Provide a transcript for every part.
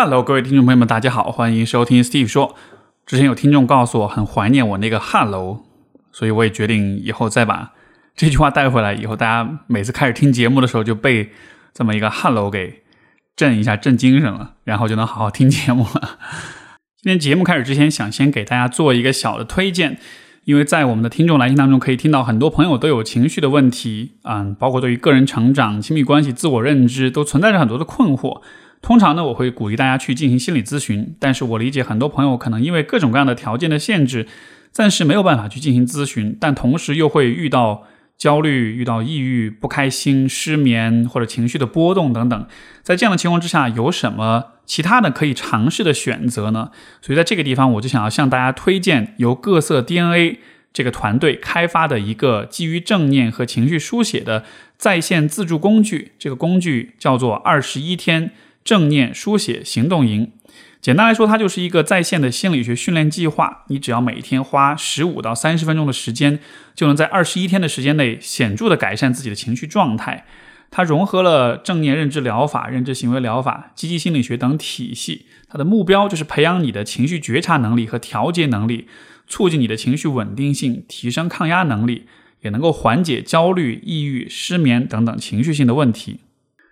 Hello，各位听众朋友们，大家好，欢迎收听 Steve 说。之前有听众告诉我很怀念我那个 Hello，所以我也决定以后再把这句话带回来。以后大家每次开始听节目的时候，就被这么一个 Hello 给震一下，震精神了，然后就能好好听节目了。今天节目开始之前，想先给大家做一个小的推荐，因为在我们的听众来信当中，可以听到很多朋友都有情绪的问题，嗯，包括对于个人成长、亲密关系、自我认知，都存在着很多的困惑。通常呢，我会鼓励大家去进行心理咨询，但是我理解很多朋友可能因为各种各样的条件的限制，暂时没有办法去进行咨询，但同时又会遇到焦虑、遇到抑郁、不开心、失眠或者情绪的波动等等。在这样的情况之下，有什么其他的可以尝试的选择呢？所以在这个地方，我就想要向大家推荐由各色 DNA 这个团队开发的一个基于正念和情绪书写的在线自助工具。这个工具叫做二十一天。正念书写行动营，简单来说，它就是一个在线的心理学训练计划。你只要每天花十五到三十分钟的时间，就能在二十一天的时间内显著的改善自己的情绪状态。它融合了正念认知疗法、认知行为疗法、积极心理学等体系。它的目标就是培养你的情绪觉察能力和调节能力，促进你的情绪稳定性，提升抗压能力，也能够缓解焦虑、抑郁、失眠等等情绪性的问题。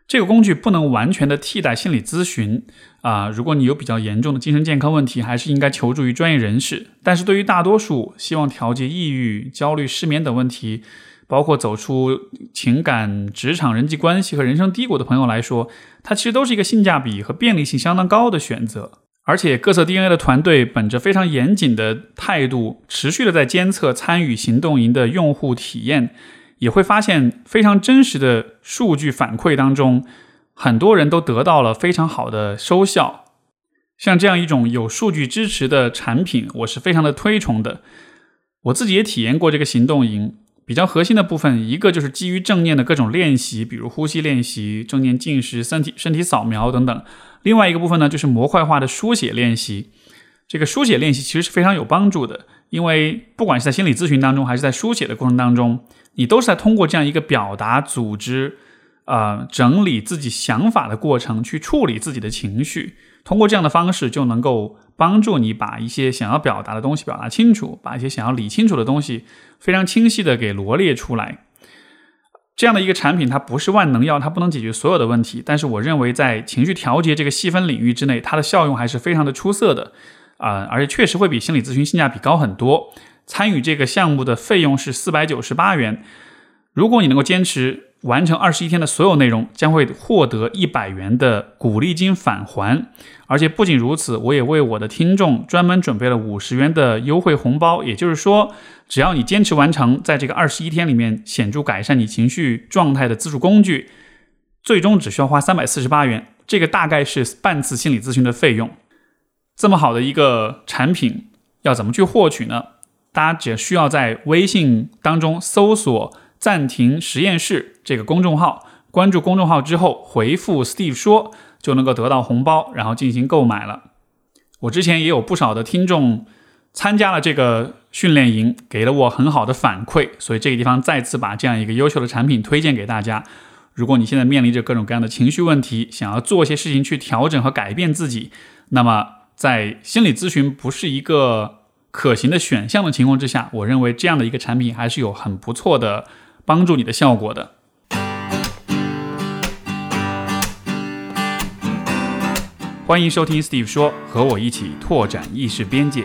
这个工具不能完全的替代心理咨询啊，如果你有比较严重的精神健康问题，还是应该求助于专业人士。但是对于大多数希望调节抑郁、焦虑、失眠等问题，包括走出情感、职场、人际关系和人生低谷的朋友来说，它其实都是一个性价比和便利性相当高的选择。而且各色 DNA 的团队本着非常严谨的态度，持续的在监测参与行动营的用户体验。也会发现非常真实的数据反馈当中，很多人都得到了非常好的收效。像这样一种有数据支持的产品，我是非常的推崇的。我自己也体验过这个行动营，比较核心的部分，一个就是基于正念的各种练习，比如呼吸练习、正念进食、身体身体扫描等等；另外一个部分呢，就是模块化的书写练习。这个书写练习其实是非常有帮助的，因为不管是在心理咨询当中，还是在书写的过程当中。你都是在通过这样一个表达、组织、呃整理自己想法的过程去处理自己的情绪，通过这样的方式就能够帮助你把一些想要表达的东西表达清楚，把一些想要理清楚的东西非常清晰的给罗列出来。这样的一个产品，它不是万能药，它不能解决所有的问题，但是我认为在情绪调节这个细分领域之内，它的效用还是非常的出色的啊，而且确实会比心理咨询性价比高很多。参与这个项目的费用是四百九十八元。如果你能够坚持完成二十一天的所有内容，将会获得一百元的鼓励金返还。而且不仅如此，我也为我的听众专门准备了五十元的优惠红包。也就是说，只要你坚持完成在这个二十一天里面显著改善你情绪状态的自助工具，最终只需要花三百四十八元。这个大概是半次心理咨询的费用。这么好的一个产品，要怎么去获取呢？大家只需要在微信当中搜索“暂停实验室”这个公众号，关注公众号之后回复 “Steve 说”，就能够得到红包，然后进行购买了。我之前也有不少的听众参加了这个训练营，给了我很好的反馈，所以这个地方再次把这样一个优秀的产品推荐给大家。如果你现在面临着各种各样的情绪问题，想要做一些事情去调整和改变自己，那么在心理咨询不是一个。可行的选项的情况之下，我认为这样的一个产品还是有很不错的帮助你的效果的。欢迎收听 Steve 说，和我一起拓展意识边界。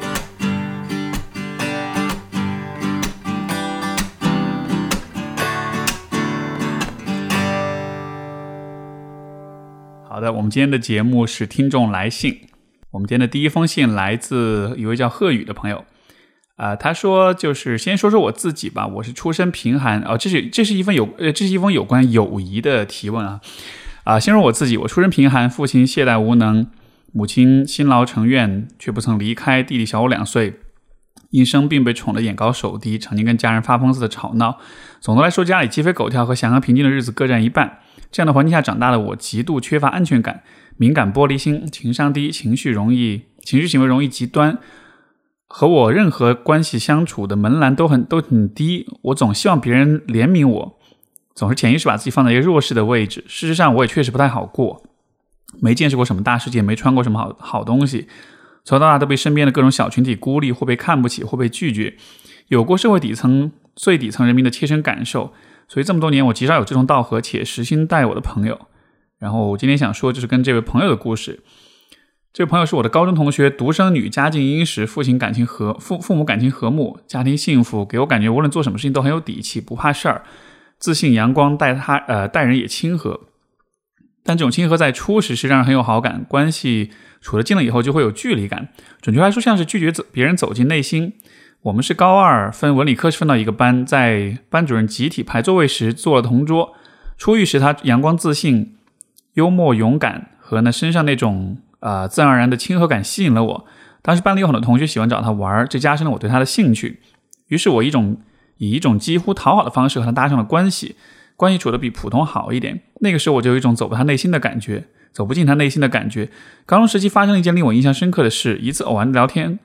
好的，我们今天的节目是听众来信。我们今天的第一封信来自一位叫贺宇的朋友，啊，他说就是先说说我自己吧，我是出身贫寒，哦，这是这是一封有呃这是一封有关友谊的提问啊，啊，先说我自己，我出身贫寒，父亲懈怠无能，母亲辛劳成怨，却不曾离开，弟弟小我两岁，因生病被宠得眼高手低，常年跟家人发疯似的吵闹，总的来说家里鸡飞狗跳和祥和平静的日子各占一半，这样的环境下长大的我极度缺乏安全感。敏感、玻璃心、情商低、情绪容易、情绪行为容易极端，和我任何关系相处的门槛都很都很低。我总希望别人怜悯我，总是潜意识把自己放在一个弱势的位置。事实上，我也确实不太好过。没见识过什么大世界，没穿过什么好好东西，从小到大都被身边的各种小群体孤立，或被看不起，或被拒绝，有过社会底层最底层人民的切身感受，所以这么多年我极少有志同道合且实心待我的朋友。然后我今天想说，就是跟这位朋友的故事。这位朋友是我的高中同学，独生女，家境殷实，父亲感情和父父母感情和睦，家庭幸福，给我感觉无论做什么事情都很有底气，不怕事儿，自信阳光，待他呃待人也亲和。但这种亲和在初时是让人很有好感，关系处得近了以后就会有距离感。准确来说，像是拒绝走别人走进内心。我们是高二分文理科是分到一个班，在班主任集体排座位时坐了同桌。初遇时他阳光自信、幽默勇敢和那身上那种。啊，自然而然的亲和感吸引了我。当时班里有很多同学喜欢找他玩，这加深了我对他的兴趣。于是，我一种以一种几乎讨好的方式和他搭上了关系，关系处得比普通好一点。那个时候，我就有一种走不他内心的感觉，走不进他内心的感觉。高中时期发生了一件令我印象深刻的事：一次偶然的聊天，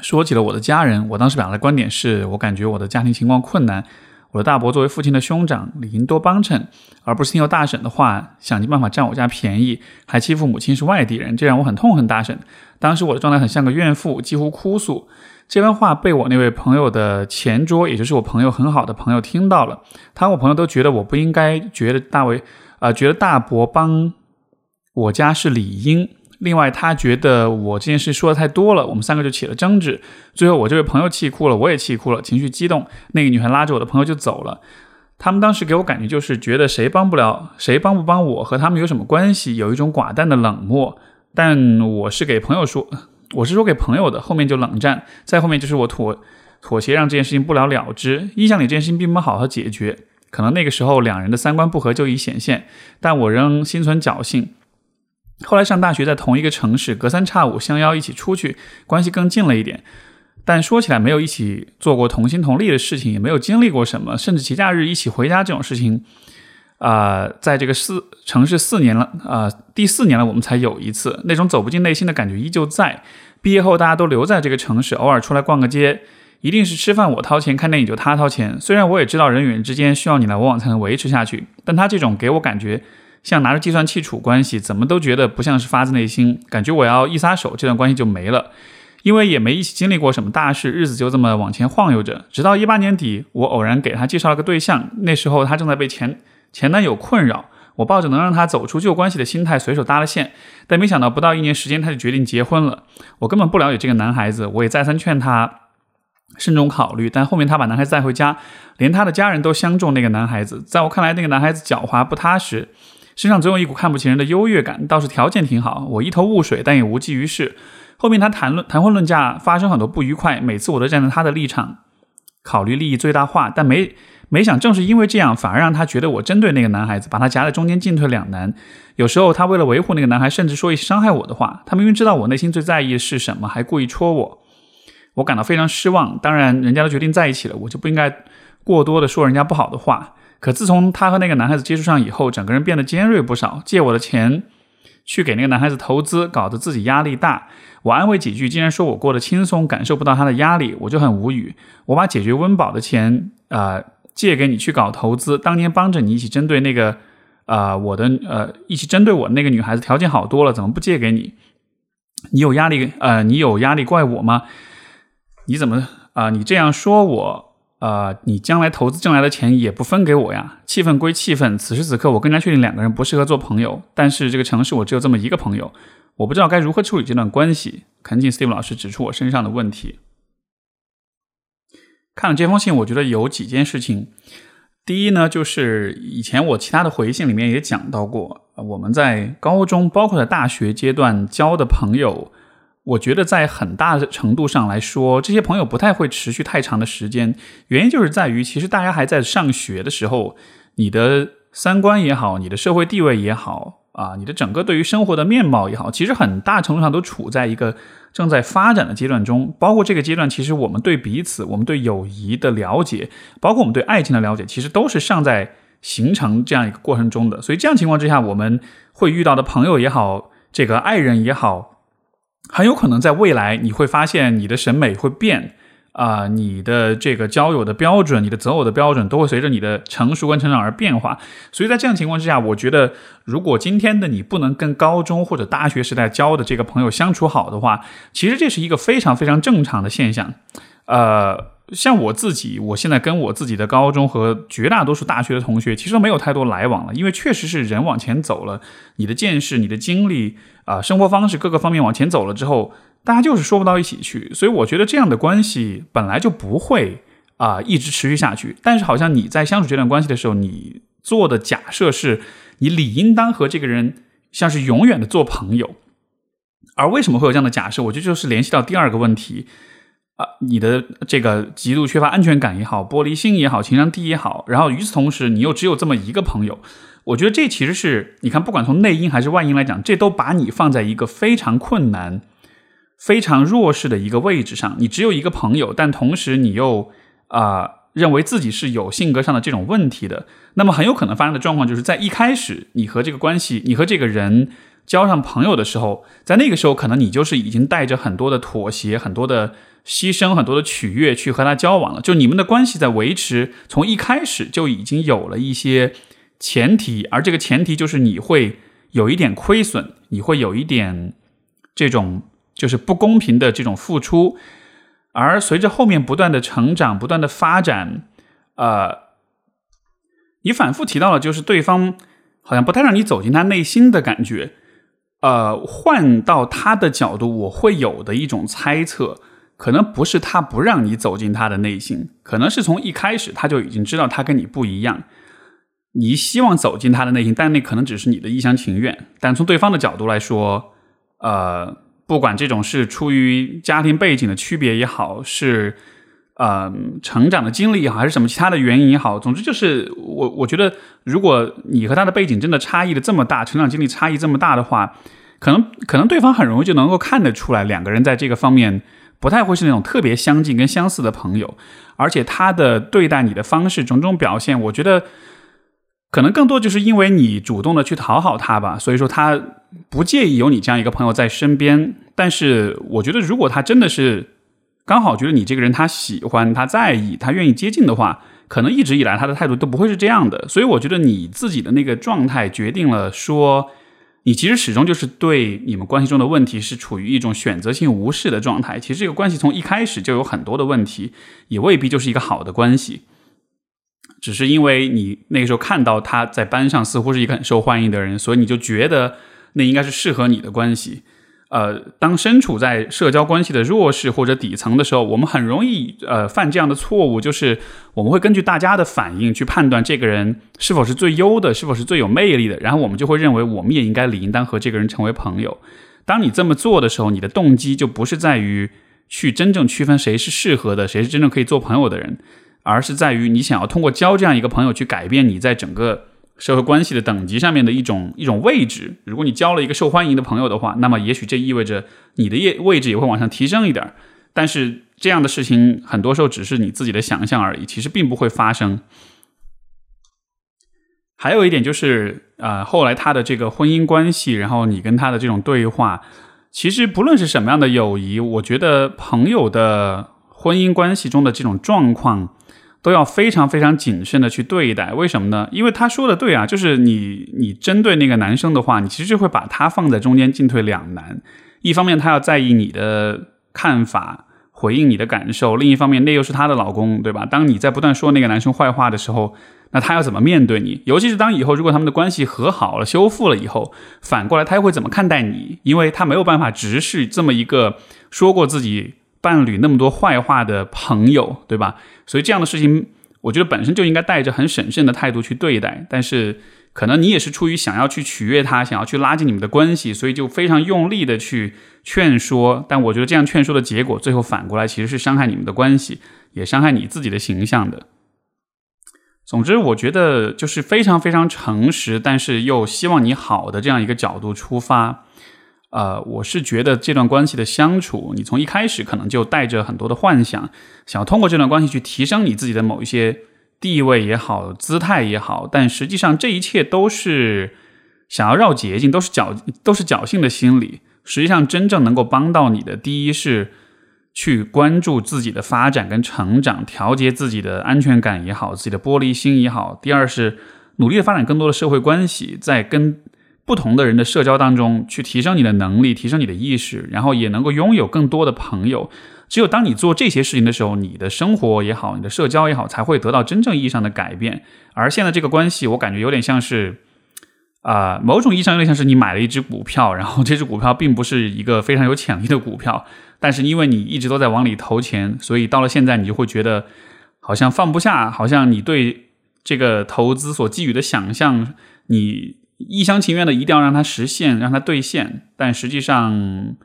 说起了我的家人。我当时表达的观点是我感觉我的家庭情况困难。我的大伯作为父亲的兄长，理应多帮衬，而不是听由大婶的话，想尽办法占我家便宜，还欺负母亲是外地人，这让我很痛恨大婶。当时我的状态很像个怨妇，几乎哭诉。这番话被我那位朋友的前桌，也就是我朋友很好的朋友听到了，他和我朋友都觉得我不应该，觉得大为，啊，觉得大伯帮我家是理应。另外，他觉得我这件事说的太多了，我们三个就起了争执。最后，我这位朋友气哭了，我也气哭了，情绪激动。那个女孩拉着我的朋友就走了。他们当时给我感觉就是觉得谁帮不了谁，帮不帮我和他们有什么关系？有一种寡淡的冷漠。但我是给朋友说，我是说给朋友的。后面就冷战，再后面就是我妥妥协，让这件事情不了了之。印象里这件事情并没好好解决，可能那个时候两人的三观不合就已显现，但我仍心存侥幸。后来上大学，在同一个城市，隔三差五相邀一起出去，关系更近了一点。但说起来，没有一起做过同心同力的事情，也没有经历过什么，甚至节假日一起回家这种事情，啊，在这个四城市四年了，啊，第四年了，我们才有一次那种走不进内心的感觉依旧在。毕业后，大家都留在这个城市，偶尔出来逛个街，一定是吃饭我掏钱，看电影就他掏钱。虽然我也知道人与人之间需要你来我往才能维持下去，但他这种给我感觉。像拿着计算器处关系，怎么都觉得不像是发自内心，感觉我要一撒手，这段关系就没了。因为也没一起经历过什么大事，日子就这么往前晃悠着。直到一八年底，我偶然给他介绍了个对象，那时候他正在被前前男友困扰，我抱着能让他走出旧关系的心态，随手搭了线。但没想到不到一年时间，他就决定结婚了。我根本不了解这个男孩子，我也再三劝他慎重考虑，但后面他把男孩子带回家，连他的家人都相中那个男孩子。在我看来，那个男孩子狡猾不踏实。身上总有一股看不起人的优越感，倒是条件挺好。我一头雾水，但也无济于事。后面他谈论谈婚论嫁，发生很多不愉快。每次我都站在他的立场，考虑利益最大化。但没没想，正是因为这样，反而让他觉得我针对那个男孩子，把他夹在中间，进退两难。有时候他为了维护那个男孩，甚至说一些伤害我的话。他明明知道我内心最在意的是什么，还故意戳我，我感到非常失望。当然，人家都决定在一起了，我就不应该过多的说人家不好的话。可自从他和那个男孩子接触上以后，整个人变得尖锐不少。借我的钱去给那个男孩子投资，搞得自己压力大。我安慰几句，竟然说我过得轻松，感受不到他的压力，我就很无语。我把解决温饱的钱啊借给你去搞投资，当年帮着你一起针对那个啊我的呃一起针对我那个女孩子条件好多了，怎么不借给你？你有压力呃你有压力怪我吗？你怎么啊你这样说我？呃，你将来投资挣来的钱也不分给我呀？气愤归气愤，此时此刻我更加确定两个人不适合做朋友。但是这个城市我只有这么一个朋友，我不知道该如何处理这段关系。恳请 Steve 老师指出我身上的问题。看了这封信，我觉得有几件事情。第一呢，就是以前我其他的回信里面也讲到过，我们在高中，包括在大学阶段交的朋友。我觉得在很大程度上来说，这些朋友不太会持续太长的时间。原因就是在于，其实大家还在上学的时候，你的三观也好，你的社会地位也好，啊，你的整个对于生活的面貌也好，其实很大程度上都处在一个正在发展的阶段中。包括这个阶段，其实我们对彼此、我们对友谊的了解，包括我们对爱情的了解，其实都是尚在形成这样一个过程中的。所以这样情况之下，我们会遇到的朋友也好，这个爱人也好。很有可能在未来，你会发现你的审美会变啊，你的这个交友的标准，你的择偶的标准，都会随着你的成熟跟成长而变化。所以在这样情况之下，我觉得，如果今天的你不能跟高中或者大学时代交的这个朋友相处好的话，其实这是一个非常非常正常的现象。呃，像我自己，我现在跟我自己的高中和绝大多数大学的同学，其实都没有太多来往了，因为确实是人往前走了，你的见识、你的经历啊，生活方式各个方面往前走了之后。大家就是说不到一起去，所以我觉得这样的关系本来就不会啊一直持续下去。但是好像你在相处这段关系的时候，你做的假设是你理应当和这个人像是永远的做朋友。而为什么会有这样的假设？我觉得就是联系到第二个问题啊，你的这个极度缺乏安全感也好，玻璃心也好，情商低也好，然后与此同时你又只有这么一个朋友，我觉得这其实是你看，不管从内因还是外因来讲，这都把你放在一个非常困难。非常弱势的一个位置上，你只有一个朋友，但同时你又啊认为自己是有性格上的这种问题的，那么很有可能发生的状况就是在一开始你和这个关系，你和这个人交上朋友的时候，在那个时候可能你就是已经带着很多的妥协、很多的牺牲、很多的取悦去和他交往了，就你们的关系在维持，从一开始就已经有了一些前提，而这个前提就是你会有一点亏损，你会有一点这种。就是不公平的这种付出，而随着后面不断的成长、不断的发展，呃，你反复提到了，就是对方好像不太让你走进他内心的感觉。呃，换到他的角度，我会有的一种猜测，可能不是他不让你走进他的内心，可能是从一开始他就已经知道他跟你不一样，你希望走进他的内心，但那可能只是你的一厢情愿。但从对方的角度来说，呃。不管这种是出于家庭背景的区别也好，是呃成长的经历也好，还是什么其他的原因也好，总之就是我我觉得，如果你和他的背景真的差异的这么大，成长经历差异这么大的话，可能可能对方很容易就能够看得出来，两个人在这个方面不太会是那种特别相近跟相似的朋友，而且他的对待你的方式种种表现，我觉得。可能更多就是因为你主动的去讨好他吧，所以说他不介意有你这样一个朋友在身边。但是我觉得，如果他真的是刚好觉得你这个人他喜欢、他在意、他愿意接近的话，可能一直以来他的态度都不会是这样的。所以我觉得你自己的那个状态决定了说，你其实始终就是对你们关系中的问题是处于一种选择性无视的状态。其实这个关系从一开始就有很多的问题，也未必就是一个好的关系。只是因为你那个时候看到他在班上似乎是一个很受欢迎的人，所以你就觉得那应该是适合你的关系。呃，当身处在社交关系的弱势或者底层的时候，我们很容易呃犯这样的错误，就是我们会根据大家的反应去判断这个人是否是最优的，是否是最有魅力的，然后我们就会认为我们也应该理应当和这个人成为朋友。当你这么做的时候，你的动机就不是在于去真正区分谁是适合的，谁是真正可以做朋友的人。而是在于你想要通过交这样一个朋友去改变你在整个社会关系的等级上面的一种一种位置。如果你交了一个受欢迎的朋友的话，那么也许这意味着你的业位置也会往上提升一点。但是这样的事情很多时候只是你自己的想象而已，其实并不会发生。还有一点就是，呃，后来他的这个婚姻关系，然后你跟他的这种对话，其实不论是什么样的友谊，我觉得朋友的婚姻关系中的这种状况。都要非常非常谨慎的去对待，为什么呢？因为他说的对啊，就是你你针对那个男生的话，你其实就会把他放在中间进退两难。一方面他要在意你的看法，回应你的感受；另一方面那又是他的老公，对吧？当你在不断说那个男生坏话的时候，那他要怎么面对你？尤其是当以后如果他们的关系和好了、修复了以后，反过来他又会怎么看待你？因为他没有办法直视这么一个说过自己。伴侣那么多坏话的朋友，对吧？所以这样的事情，我觉得本身就应该带着很审慎的态度去对待。但是，可能你也是出于想要去取悦他，想要去拉近你们的关系，所以就非常用力的去劝说。但我觉得这样劝说的结果，最后反过来其实是伤害你们的关系，也伤害你自己的形象的。总之，我觉得就是非常非常诚实，但是又希望你好的这样一个角度出发。呃，我是觉得这段关系的相处，你从一开始可能就带着很多的幻想，想要通过这段关系去提升你自己的某一些地位也好，姿态也好，但实际上这一切都是想要绕捷径，都是侥都是侥幸的心理。实际上，真正能够帮到你的，第一是去关注自己的发展跟成长，调节自己的安全感也好，自己的玻璃心也好。第二是努力的发展更多的社会关系，在跟不同的人的社交当中去提升你的能力，提升你的意识，然后也能够拥有更多的朋友。只有当你做这些事情的时候，你的生活也好，你的社交也好，才会得到真正意义上的改变。而现在这个关系，我感觉有点像是。啊，某种意义上有点像是你买了一只股票，然后这只股票并不是一个非常有潜力的股票，但是因为你一直都在往里投钱，所以到了现在你就会觉得好像放不下，好像你对这个投资所寄予的想象，你一厢情愿的一定要让它实现，让它兑现。但实际上，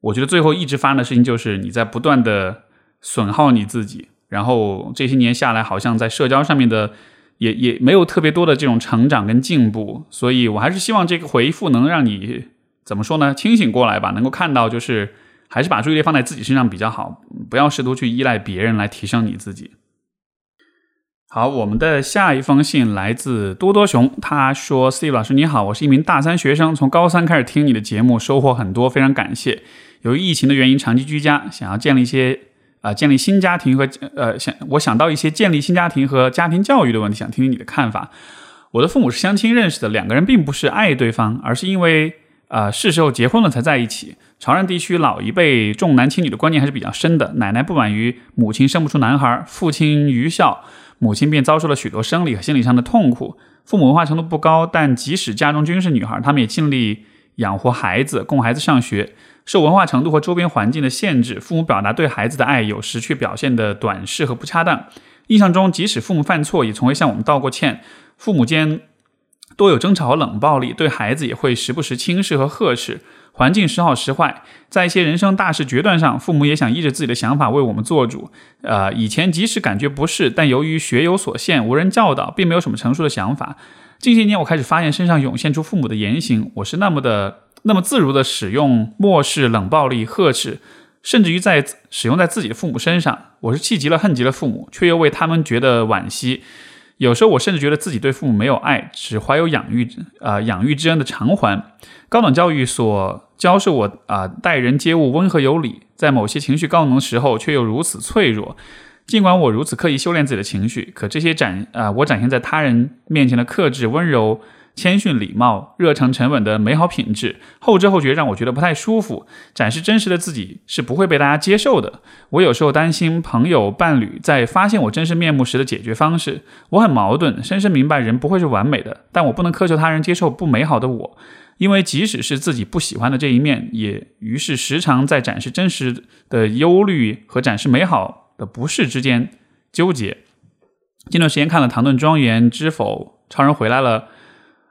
我觉得最后一直发生的事情就是你在不断的损耗你自己，然后这些年下来，好像在社交上面的。也也没有特别多的这种成长跟进步，所以我还是希望这个回复能让你怎么说呢？清醒过来吧，能够看到就是还是把注意力放在自己身上比较好，不要试图去依赖别人来提升你自己。好，我们的下一封信来自多多熊，他说：“Steve 老师你好，我是一名大三学生，从高三开始听你的节目，收获很多，非常感谢。由于疫情的原因，长期居家，想要建立一些。”啊，建立新家庭和呃，想我想到一些建立新家庭和家庭教育的问题，想听听你的看法。我的父母是相亲认识的，两个人并不是爱对方，而是因为啊是时候结婚了才在一起。潮汕地区老一辈重男轻女的观念还是比较深的，奶奶不满于母亲生不出男孩，父亲愚孝，母亲便遭受了许多生理和心理上的痛苦。父母文化程度不高，但即使家中均是女孩，他们也尽力养活孩子，供孩子上学。受文化程度和周边环境的限制，父母表达对孩子的爱有时却表现的短视和不恰当。印象中，即使父母犯错，也从未向我们道过歉。父母间多有争吵和冷暴力，对孩子也会时不时轻视和呵斥。环境时好时坏，在一些人生大事决断上，父母也想依着自己的想法为我们做主。呃，以前即使感觉不适，但由于学有所限，无人教导，并没有什么成熟的想法。近些年，我开始发现身上涌现出父母的言行，我是那么的。那么自如的使用漠视、冷暴力、呵斥，甚至于在使用在自己的父母身上，我是气极了、恨极了父母，却又为他们觉得惋惜。有时候我甚至觉得自己对父母没有爱，只怀有养育啊养育之恩的偿还。高等教育所教授我啊待人接物温和有礼，在某些情绪高能的时候，却又如此脆弱。尽管我如此刻意修炼自己的情绪，可这些展啊我展现在他人面前的克制、温柔。谦逊、礼貌、热诚、沉稳的美好品质，后知后觉让我觉得不太舒服。展示真实的自己是不会被大家接受的。我有时候担心朋友、伴侣在发现我真实面目时的解决方式。我很矛盾，深深明白人不会是完美的，但我不能苛求他人接受不美好的我，因为即使是自己不喜欢的这一面，也于是时常在展示真实的忧虑和展示美好的不适之间纠结。近段时间看了《唐顿庄园》《知否》《超人回来了》。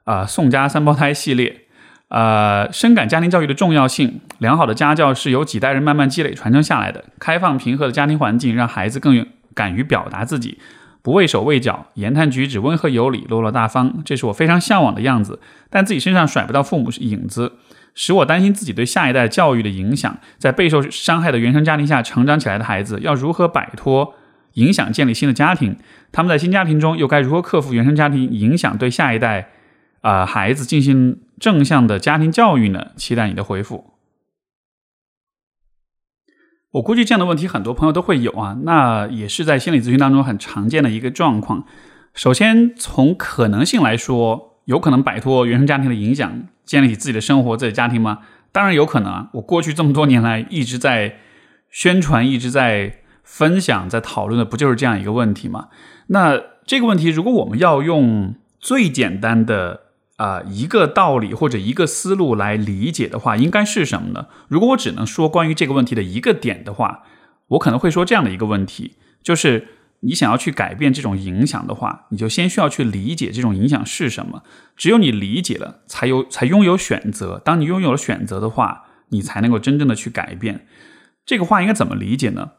啊，宋家三胞胎系列，呃，深感家庭教育的重要性。良好的家教是由几代人慢慢积累传承下来的。开放平和的家庭环境，让孩子更敢于表达自己，不畏手畏脚，言谈举止温和有礼，落落大方，这是我非常向往的样子。但自己身上甩不到父母影子，使我担心自己对下一代教育的影响。在备受伤害的原生家庭下成长起来的孩子，要如何摆脱影响，建立新的家庭？他们在新家庭中又该如何克服原生家庭影响对下一代？啊，孩子进行正向的家庭教育呢？期待你的回复。我估计这样的问题很多朋友都会有啊，那也是在心理咨询当中很常见的一个状况。首先，从可能性来说，有可能摆脱原生家庭的影响，建立起自己的生活、自己的家庭吗？当然有可能啊！我过去这么多年来一直在宣传、一直在分享、在讨论的，不就是这样一个问题吗？那这个问题，如果我们要用最简单的。啊，一个道理或者一个思路来理解的话，应该是什么呢？如果我只能说关于这个问题的一个点的话，我可能会说这样的一个问题：就是你想要去改变这种影响的话，你就先需要去理解这种影响是什么。只有你理解了，才有才拥有选择。当你拥有了选择的话，你才能够真正的去改变。这个话应该怎么理解呢？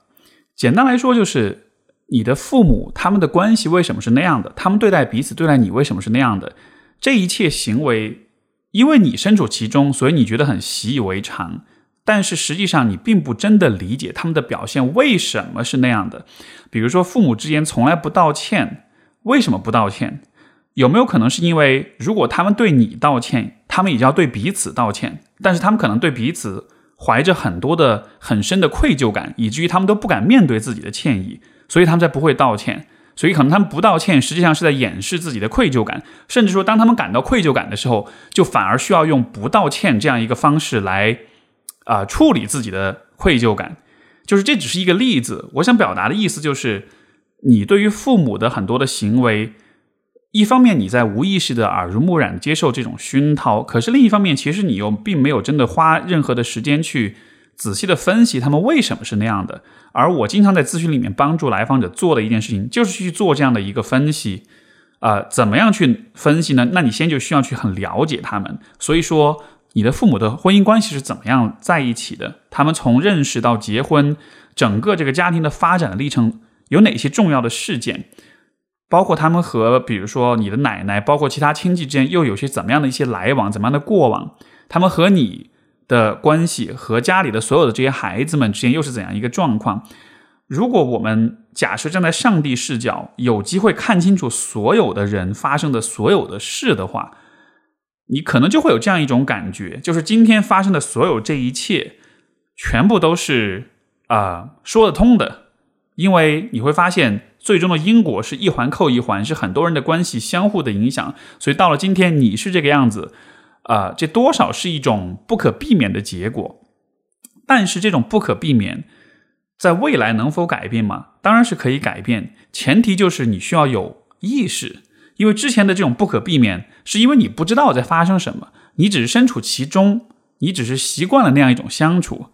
简单来说，就是你的父母他们的关系为什么是那样的？他们对待彼此、对待你为什么是那样的？这一切行为，因为你身处其中，所以你觉得很习以为常。但是实际上，你并不真的理解他们的表现为什么是那样的。比如说，父母之间从来不道歉，为什么不道歉？有没有可能是因为，如果他们对你道歉，他们也要对彼此道歉？但是他们可能对彼此怀着很多的很深的愧疚感，以至于他们都不敢面对自己的歉意，所以他们才不会道歉。所以可能他们不道歉，实际上是在掩饰自己的愧疚感，甚至说，当他们感到愧疚感的时候，就反而需要用不道歉这样一个方式来啊处理自己的愧疚感。就是这只是一个例子，我想表达的意思就是，你对于父母的很多的行为，一方面你在无意识的耳濡目染接受这种熏陶，可是另一方面，其实你又并没有真的花任何的时间去。仔细的分析他们为什么是那样的，而我经常在咨询里面帮助来访者做的一件事情，就是去做这样的一个分析。呃，怎么样去分析呢？那你先就需要去很了解他们。所以说，你的父母的婚姻关系是怎么样在一起的？他们从认识到结婚，整个这个家庭的发展的历程有哪些重要的事件？包括他们和比如说你的奶奶，包括其他亲戚之间又有些怎么样的一些来往，怎么样的过往？他们和你。的关系和家里的所有的这些孩子们之间又是怎样一个状况？如果我们假设站在上帝视角，有机会看清楚所有的人发生的所有的事的话，你可能就会有这样一种感觉，就是今天发生的所有这一切，全部都是啊说得通的，因为你会发现最终的因果是一环扣一环，是很多人的关系相互的影响，所以到了今天你是这个样子。啊，这多少是一种不可避免的结果，但是这种不可避免，在未来能否改变吗？当然是可以改变，前提就是你需要有意识，因为之前的这种不可避免，是因为你不知道在发生什么，你只是身处其中，你只是习惯了那样一种相处，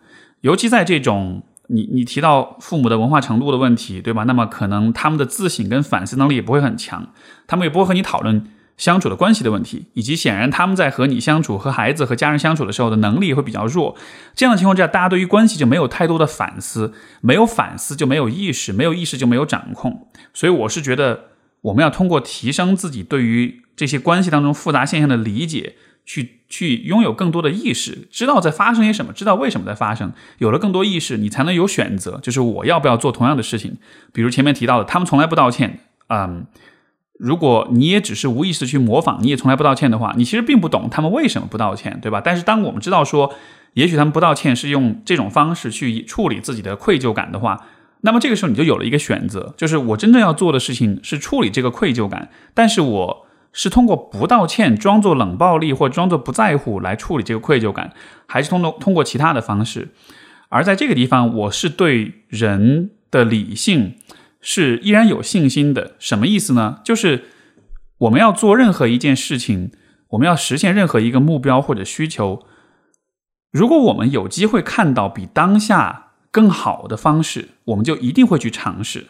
尤其在这种你你提到父母的文化程度的问题，对吧？那么可能他们的自省跟反思能力也不会很强，他们也不会和你讨论。相处的关系的问题，以及显然他们在和你相处、和孩子、和家人相处的时候的能力会比较弱。这样的情况之下，大家对于关系就没有太多的反思，没有反思就没有意识，没有意识就没有掌控。所以我是觉得，我们要通过提升自己对于这些关系当中复杂现象的理解，去去拥有更多的意识，知道在发生些什么，知道为什么在发生。有了更多意识，你才能有选择，就是我要不要做同样的事情。比如前面提到的，他们从来不道歉，嗯。如果你也只是无意识去模仿，你也从来不道歉的话，你其实并不懂他们为什么不道歉，对吧？但是当我们知道说，也许他们不道歉是用这种方式去处理自己的愧疚感的话，那么这个时候你就有了一个选择，就是我真正要做的事情是处理这个愧疚感，但是我是通过不道歉、装作冷暴力或装作不在乎来处理这个愧疚感，还是通过通过其他的方式？而在这个地方，我是对人的理性。是依然有信心的，什么意思呢？就是我们要做任何一件事情，我们要实现任何一个目标或者需求，如果我们有机会看到比当下更好的方式，我们就一定会去尝试。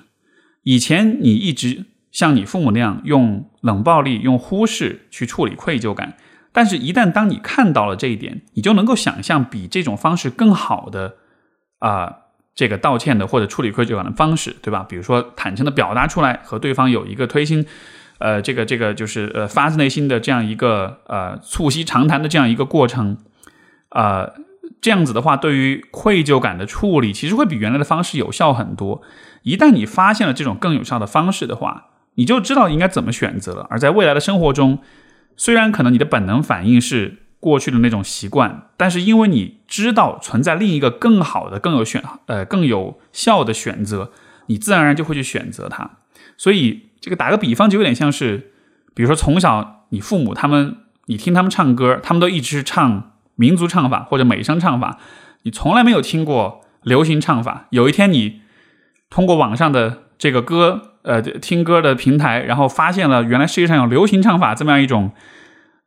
以前你一直像你父母那样用冷暴力、用忽视去处理愧疚感，但是，一旦当你看到了这一点，你就能够想象比这种方式更好的啊。这个道歉的或者处理愧疚感的方式，对吧？比如说坦诚的表达出来，和对方有一个推心，呃，这个这个就是呃发自内心的这样一个呃促膝长谈的这样一个过程，啊，这样子的话，对于愧疚感的处理，其实会比原来的方式有效很多。一旦你发现了这种更有效的方式的话，你就知道应该怎么选择了。而在未来的生活中，虽然可能你的本能反应是。过去的那种习惯，但是因为你知道存在另一个更好的、更有选呃更有效的选择，你自然而然就会去选择它。所以这个打个比方，就有点像是，比如说从小你父母他们，你听他们唱歌，他们都一直是唱民族唱法或者美声唱法，你从来没有听过流行唱法。有一天你通过网上的这个歌呃听歌的平台，然后发现了原来世界上有流行唱法这么样一种。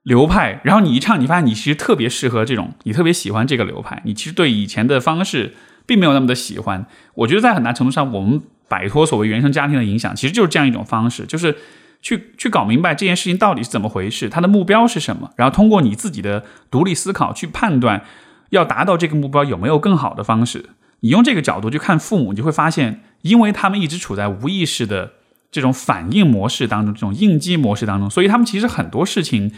流派，然后你一唱，你发现你其实特别适合这种，你特别喜欢这个流派。你其实对以前的方式并没有那么的喜欢。我觉得在很大程度上，我们摆脱所谓原生家庭的影响，其实就是这样一种方式，就是去去搞明白这件事情到底是怎么回事，它的目标是什么，然后通过你自己的独立思考去判断，要达到这个目标有没有更好的方式。你用这个角度去看父母，你就会发现，因为他们一直处在无意识的这种反应模式当中，这种应激模式当中，所以他们其实很多事情。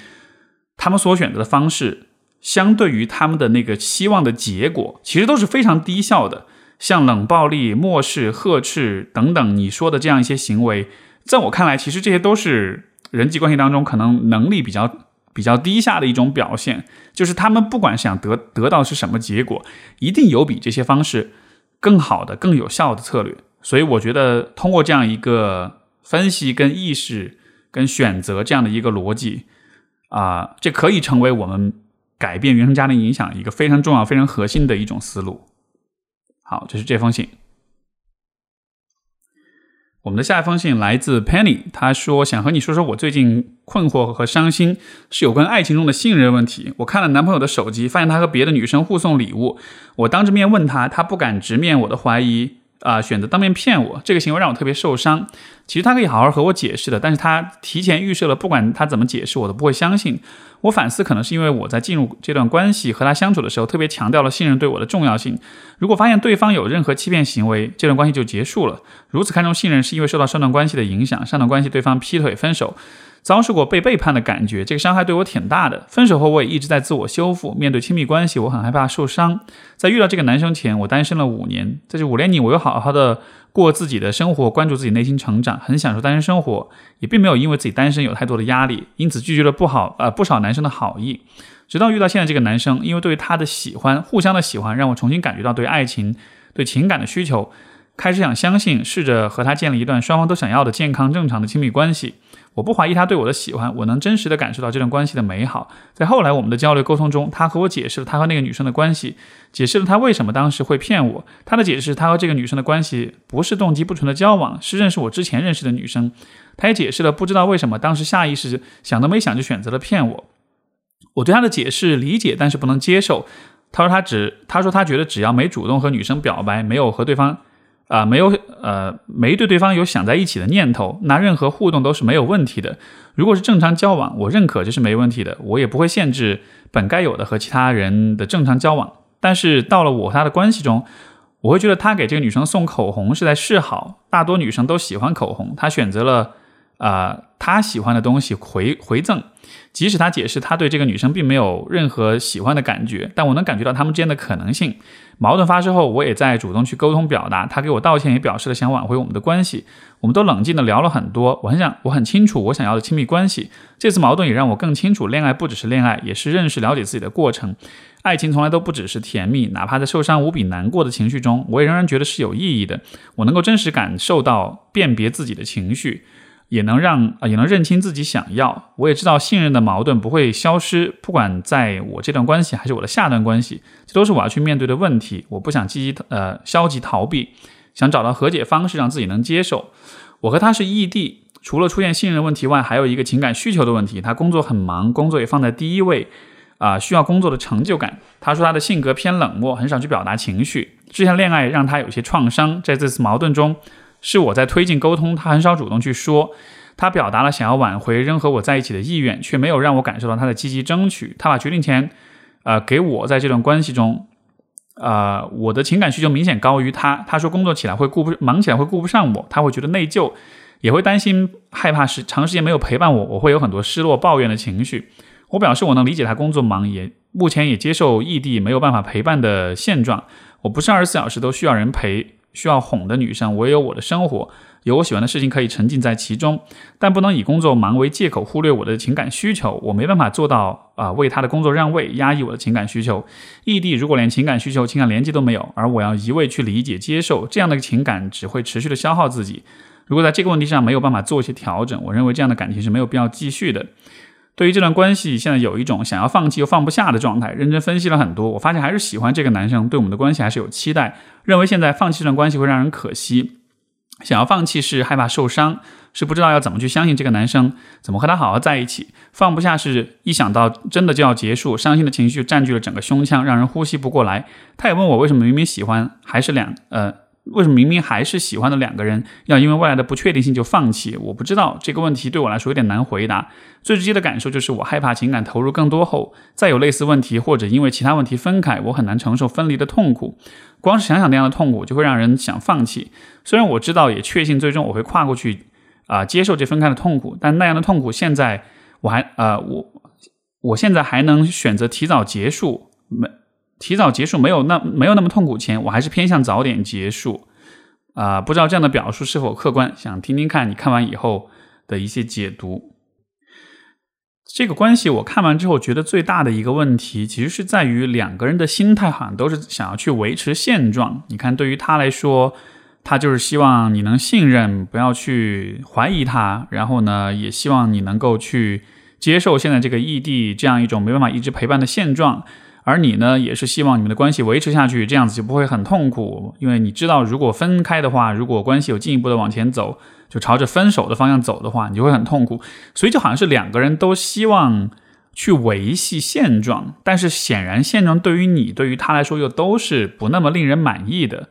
他们所选择的方式，相对于他们的那个期望的结果，其实都是非常低效的。像冷暴力、漠视、呵斥等等，你说的这样一些行为，在我看来，其实这些都是人际关系当中可能能力比较比较低下的一种表现，就是他们不管想得得到是什么结果，一定有比这些方式更好的、更有效的策略。所以我觉得通过这样一个分析、跟意识、跟选择这样的一个逻辑啊，这可以成为我们改变原生家庭影响一个非常重要、非常核心的一种思路。好，这是这封信。我们的下一封信来自 Penny，他说想和你说说我最近困惑和伤心，是有关爱情中的信任问题。我看了男朋友的手机，发现他和别的女生互送礼物。我当着面问他，他不敢直面我的怀疑。啊，选择当面骗我，这个行为让我特别受伤。其实他可以好好和我解释的，但是他提前预设了，不管他怎么解释，我都不会相信。我反思，可能是因为我在进入这段关系和他相处的时候，特别强调了信任对我的重要性。如果发现对方有任何欺骗行为，这段关系就结束了。如此看重信任，是因为受到上段关系的影响，上段关系对方劈腿分手。遭受过被背叛的感觉，这个伤害对我挺大的。分手后，我也一直在自我修复。面对亲密关系，我很害怕受伤。在遇到这个男生前，我单身了五年。在这五年里，我又好好的过自己的生活，关注自己内心成长，很享受单身生活，也并没有因为自己单身有太多的压力，因此拒绝了不好呃不少男生的好意。直到遇到现在这个男生，因为对他的喜欢，互相的喜欢，让我重新感觉到对爱情、对情感的需求，开始想相信，试着和他建立一段双方都想要的健康正常的亲密关系。我不怀疑他对我的喜欢，我能真实的感受到这段关系的美好。在后来我们的交流沟通中，他和我解释了他和那个女生的关系，解释了他为什么当时会骗我。他的解释他和这个女生的关系不是动机不纯的交往，是认识我之前认识的女生。他也解释了不知道为什么当时下意识想都没想就选择了骗我。我对他的解释理解，但是不能接受。他说他只他说他觉得只要没主动和女生表白，没有和对方。啊，没有，呃，没对对方有想在一起的念头，那任何互动都是没有问题的。如果是正常交往，我认可这是没问题的，我也不会限制本该有的和其他人的正常交往。但是到了我和他的关系中，我会觉得他给这个女生送口红是在示好。大多女生都喜欢口红，他选择了。啊，他喜欢的东西回回赠，即使他解释他对这个女生并没有任何喜欢的感觉，但我能感觉到他们之间的可能性。矛盾发生后，我也在主动去沟通表达，他给我道歉，也表示了想挽回我们的关系。我们都冷静的聊了很多，我很想，我很清楚我想要的亲密关系。这次矛盾也让我更清楚，恋爱不只是恋爱，也是认识了解自己的过程。爱情从来都不只是甜蜜，哪怕在受伤无比难过的情绪中，我也仍然觉得是有意义的。我能够真实感受到辨别自己的情绪。也能让啊，也能认清自己想要。我也知道信任的矛盾不会消失，不管在我这段关系还是我的下段关系，这都是我要去面对的问题。我不想积极呃消极逃避，想找到和解方式，让自己能接受。我和他是异地，除了出现信任问题外，还有一个情感需求的问题。他工作很忙，工作也放在第一位啊，需要工作的成就感。他说他的性格偏冷漠，很少去表达情绪。之前恋爱让他有些创伤，在这次矛盾中。是我在推进沟通，他很少主动去说，他表达了想要挽回仍和我在一起的意愿，却没有让我感受到他的积极争取。他把决定权，呃，给我在这段关系中，呃，我的情感需求明显高于他。他说工作起来会顾不忙起来会顾不上我，他会觉得内疚，也会担心害怕是长时间没有陪伴我，我会有很多失落抱怨的情绪。我表示我能理解他工作忙，也目前也接受异地没有办法陪伴的现状。我不是二十四小时都需要人陪。需要哄的女生，我也有我的生活，有我喜欢的事情可以沉浸在其中，但不能以工作忙为借口忽略我的情感需求。我没办法做到啊，为他的工作让位，压抑我的情感需求。异地如果连情感需求、情感连接都没有，而我要一味去理解、接受这样的情感，只会持续的消耗自己。如果在这个问题上没有办法做一些调整，我认为这样的感情是没有必要继续的。对于这段关系，现在有一种想要放弃又放不下的状态。认真分析了很多，我发现还是喜欢这个男生，对我们的关系还是有期待。认为现在放弃这段关系会让人可惜，想要放弃是害怕受伤，是不知道要怎么去相信这个男生，怎么和他好好在一起。放不下是一想到真的就要结束，伤心的情绪占据了整个胸腔，让人呼吸不过来。他也问我为什么明明喜欢，还是两呃。为什么明明还是喜欢的两个人，要因为未来的不确定性就放弃？我不知道这个问题对我来说有点难回答。最直接的感受就是，我害怕情感投入更多后，再有类似问题或者因为其他问题分开，我很难承受分离的痛苦。光是想想那样的痛苦，就会让人想放弃。虽然我知道，也确信最终我会跨过去，啊，接受这分开的痛苦。但那样的痛苦，现在我还，呃，我我现在还能选择提早结束没？提早结束没有那没有那么痛苦前，我还是偏向早点结束，啊，不知道这样的表述是否客观？想听听看你看完以后的一些解读。这个关系我看完之后觉得最大的一个问题，其实是在于两个人的心态好像都是想要去维持现状。你看，对于他来说，他就是希望你能信任，不要去怀疑他，然后呢，也希望你能够去接受现在这个异地这样一种没办法一直陪伴的现状。而你呢，也是希望你们的关系维持下去，这样子就不会很痛苦，因为你知道，如果分开的话，如果关系有进一步的往前走，就朝着分手的方向走的话，你就会很痛苦。所以就好像是两个人都希望去维系现状，但是显然现状对于你，对于他来说又都是不那么令人满意的。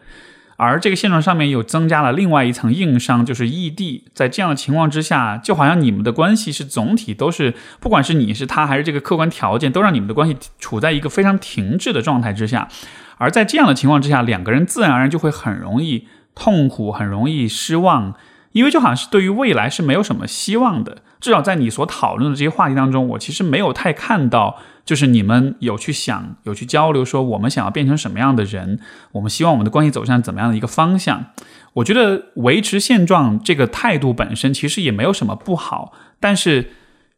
而这个现状上面又增加了另外一层硬伤，就是异地。在这样的情况之下，就好像你们的关系是总体都是，不管是你是他，还是这个客观条件，都让你们的关系处在一个非常停滞的状态之下。而在这样的情况之下，两个人自然而然就会很容易痛苦，很容易失望。因为就好像是对于未来是没有什么希望的，至少在你所讨论的这些话题当中，我其实没有太看到，就是你们有去想、有去交流，说我们想要变成什么样的人，我们希望我们的关系走向怎么样的一个方向。我觉得维持现状这个态度本身其实也没有什么不好，但是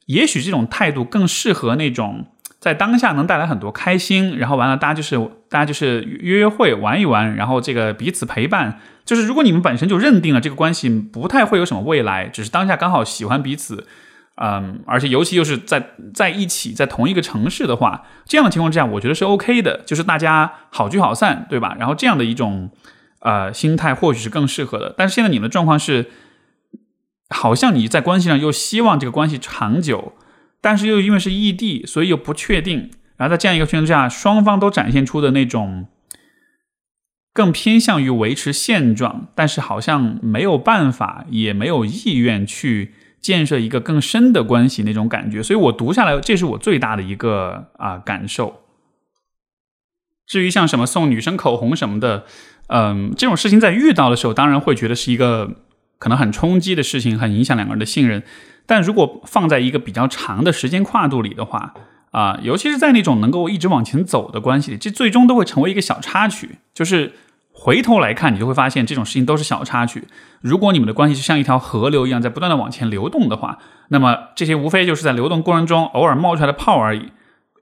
也许这种态度更适合那种。在当下能带来很多开心，然后完了，大家就是大家就是约约会玩一玩，然后这个彼此陪伴。就是如果你们本身就认定了这个关系不太会有什么未来，只是当下刚好喜欢彼此，嗯，而且尤其又是在在一起在同一个城市的话，这样的情况之下，我觉得是 OK 的，就是大家好聚好散，对吧？然后这样的一种呃心态或许是更适合的。但是现在你们的状况是，好像你在关系上又希望这个关系长久。但是又因为是异地，所以又不确定。然后在这样一个情况之下，双方都展现出的那种更偏向于维持现状，但是好像没有办法，也没有意愿去建设一个更深的关系那种感觉。所以我读下来，这是我最大的一个啊感受。至于像什么送女生口红什么的，嗯，这种事情在遇到的时候，当然会觉得是一个可能很冲击的事情，很影响两个人的信任。但如果放在一个比较长的时间跨度里的话，啊，尤其是在那种能够一直往前走的关系里，这最终都会成为一个小插曲。就是回头来看，你就会发现这种事情都是小插曲。如果你们的关系是像一条河流一样在不断的往前流动的话，那么这些无非就是在流动过程中偶尔冒出来的泡而已。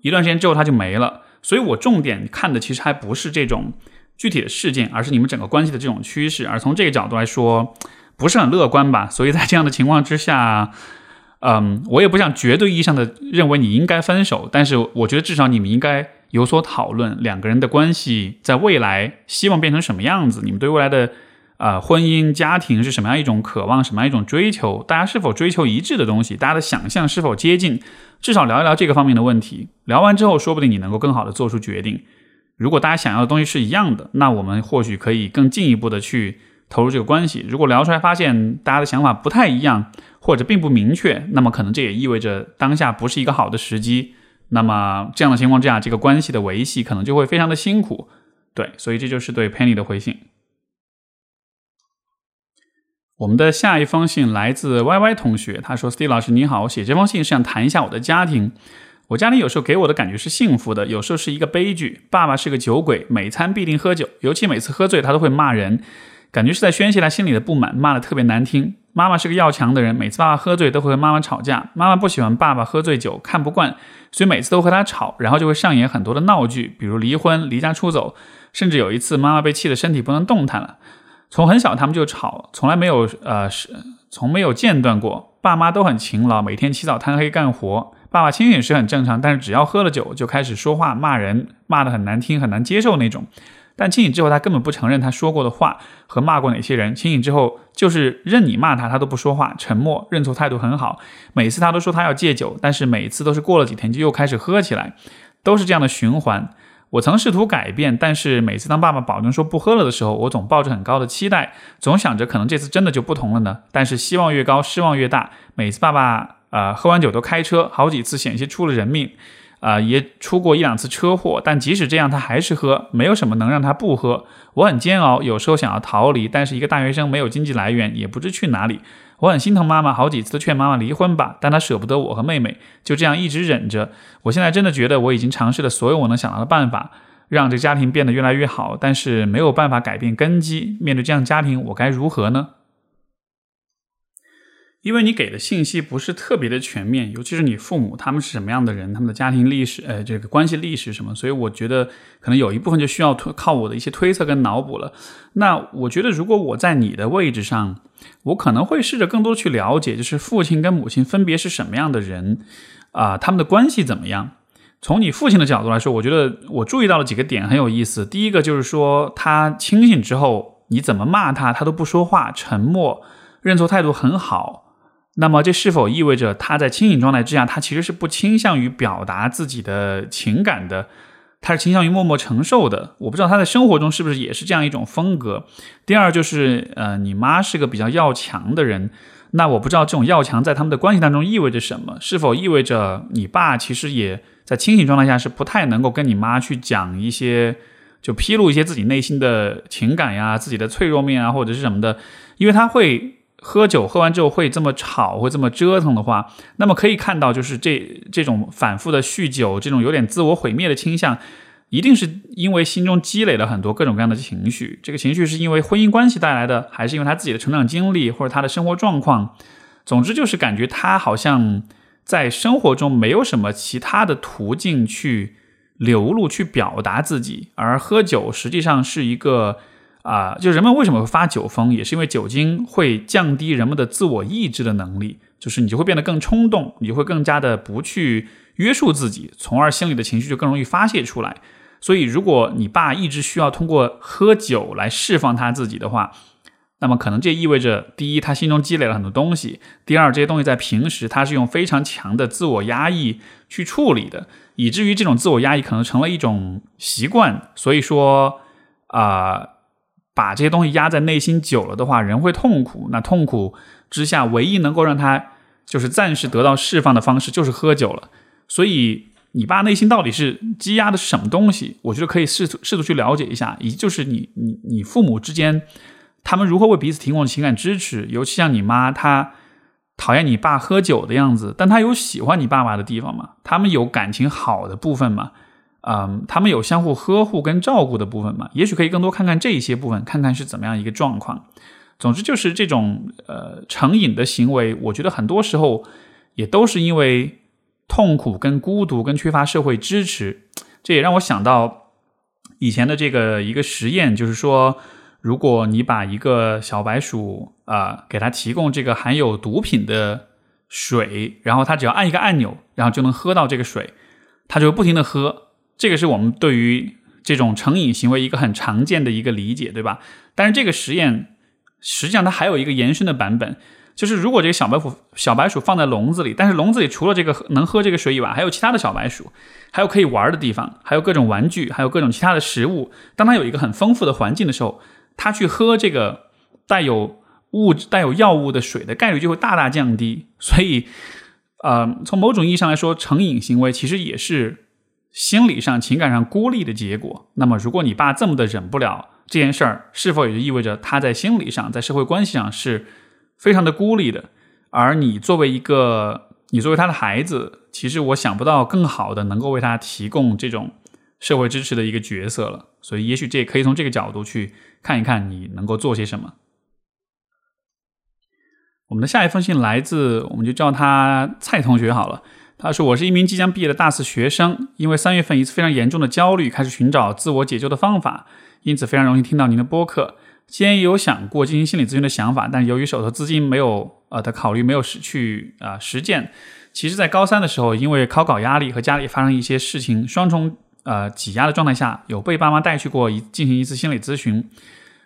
一段时间之后它就没了。所以我重点看的其实还不是这种具体的事件，而是你们整个关系的这种趋势。而从这个角度来说。不是很乐观吧？所以在这样的情况之下，嗯，我也不想绝对意义上的认为你应该分手，但是我觉得至少你们应该有所讨论，两个人的关系在未来希望变成什么样子？你们对未来的呃婚姻家庭是什么样一种渴望，什么样一种追求？大家是否追求一致的东西？大家的想象是否接近？至少聊一聊这个方面的问题。聊完之后，说不定你能够更好的做出决定。如果大家想要的东西是一样的，那我们或许可以更进一步的去。投入这个关系，如果聊出来发现大家的想法不太一样，或者并不明确，那么可能这也意味着当下不是一个好的时机。那么这样的情况之下，这个关系的维系可能就会非常的辛苦。对，所以这就是对 Penny 的回信。我们的下一封信来自 Y Y 同学，他说：“Steve 老师你好，我写这封信是想谈一下我的家庭。我家里有时候给我的感觉是幸福的，有时候是一个悲剧。爸爸是个酒鬼，每餐必定喝酒，尤其每次喝醉他都会骂人。”感觉是在宣泄他心里的不满，骂的特别难听。妈妈是个要强的人，每次爸爸喝醉都会和妈妈吵架。妈妈不喜欢爸爸喝醉酒，看不惯，所以每次都和他吵，然后就会上演很多的闹剧，比如离婚、离家出走，甚至有一次妈妈被气得身体不能动弹了。从很小他们就吵，从来没有呃是从没有间断过。爸妈都很勤劳，每天起早贪黑干活。爸爸清醒时很正常，但是只要喝了酒就开始说话骂人，骂得很难听，很难接受那种。但清醒之后，他根本不承认他说过的话和骂过哪些人。清醒之后，就是任你骂他，他都不说话，沉默，认错态度很好。每次他都说他要戒酒，但是每次都是过了几天就又开始喝起来，都是这样的循环。我曾试图改变，但是每次当爸爸保证说不喝了的时候，我总抱着很高的期待，总想着可能这次真的就不同了呢。但是希望越高，失望越大。每次爸爸呃喝完酒都开车，好几次险些出了人命。啊，也出过一两次车祸，但即使这样，他还是喝，没有什么能让他不喝。我很煎熬，有时候想要逃离，但是一个大学生没有经济来源，也不知去哪里。我很心疼妈妈，好几次劝妈妈离婚吧，但她舍不得我和妹妹，就这样一直忍着。我现在真的觉得我已经尝试了所有我能想到的办法，让这家庭变得越来越好，但是没有办法改变根基。面对这样家庭，我该如何呢？因为你给的信息不是特别的全面，尤其是你父母他们是什么样的人，他们的家庭历史，呃，这个关系历史什么，所以我觉得可能有一部分就需要靠我的一些推测跟脑补了。那我觉得如果我在你的位置上，我可能会试着更多去了解，就是父亲跟母亲分别是什么样的人，啊，他们的关系怎么样？从你父亲的角度来说，我觉得我注意到了几个点很有意思。第一个就是说，他清醒之后，你怎么骂他，他都不说话，沉默，认错态度很好。那么，这是否意味着他在清醒状态之下，他其实是不倾向于表达自己的情感的？他是倾向于默默承受的？我不知道他在生活中是不是也是这样一种风格。第二就是，呃，你妈是个比较要强的人，那我不知道这种要强在他们的关系当中意味着什么？是否意味着你爸其实也在清醒状态下是不太能够跟你妈去讲一些，就披露一些自己内心的情感呀、自己的脆弱面啊，或者是什么的？因为他会。喝酒喝完之后会这么吵，会这么折腾的话，那么可以看到，就是这这种反复的酗酒，这种有点自我毁灭的倾向，一定是因为心中积累了很多各种各样的情绪。这个情绪是因为婚姻关系带来的，还是因为他自己的成长经历或者他的生活状况？总之就是感觉他好像在生活中没有什么其他的途径去流露、去表达自己，而喝酒实际上是一个。啊，就人们为什么会发酒疯，也是因为酒精会降低人们的自我意志的能力，就是你就会变得更冲动，你就会更加的不去约束自己，从而心里的情绪就更容易发泄出来。所以，如果你爸一直需要通过喝酒来释放他自己的话，那么可能这意味着，第一，他心中积累了很多东西；第二，这些东西在平时他是用非常强的自我压抑去处理的，以至于这种自我压抑可能成了一种习惯。所以说，啊。把这些东西压在内心久了的话，人会痛苦。那痛苦之下，唯一能够让他就是暂时得到释放的方式，就是喝酒了。所以，你爸内心到底是积压的是什么东西？我觉得可以试图试图去了解一下。以及就是你你你父母之间，他们如何为彼此提供情感支持？尤其像你妈，她讨厌你爸喝酒的样子，但她有喜欢你爸爸的地方吗？他们有感情好的部分吗？嗯，他们有相互呵护跟照顾的部分嘛？也许可以更多看看这一些部分，看看是怎么样一个状况。总之，就是这种呃成瘾的行为，我觉得很多时候也都是因为痛苦跟孤独跟缺乏社会支持。这也让我想到以前的这个一个实验，就是说，如果你把一个小白鼠啊给它提供这个含有毒品的水，然后它只要按一个按钮，然后就能喝到这个水，它就不停的喝。这个是我们对于这种成瘾行为一个很常见的一个理解，对吧？但是这个实验实际上它还有一个延伸的版本，就是如果这个小白鼠小白鼠放在笼子里，但是笼子里除了这个能喝这个水以外，还有其他的小白鼠，还有可以玩的地方，还有各种玩具，还有各种其他的食物。当它有一个很丰富的环境的时候，它去喝这个带有物质、带有药物的水的概率就会大大降低。所以，呃，从某种意义上来说，成瘾行为其实也是。心理上、情感上孤立的结果。那么，如果你爸这么的忍不了这件事儿，是否也就意味着他在心理上、在社会关系上是非常的孤立的？而你作为一个，你作为他的孩子，其实我想不到更好的能够为他提供这种社会支持的一个角色了。所以，也许这也可以从这个角度去看一看，你能够做些什么。我们的下一封信来自，我们就叫他蔡同学好了。他说：“我是一名即将毕业的大四学生，因为三月份一次非常严重的焦虑，开始寻找自我解救的方法，因此非常荣幸听到您的播客。先也有想过进行心理咨询的想法，但由于手头资金没有呃的考虑，没有实去啊实践。其实，在高三的时候，因为考稿压力和家里发生一些事情，双重呃挤压的状态下，有被爸妈带去过一进行一次心理咨询。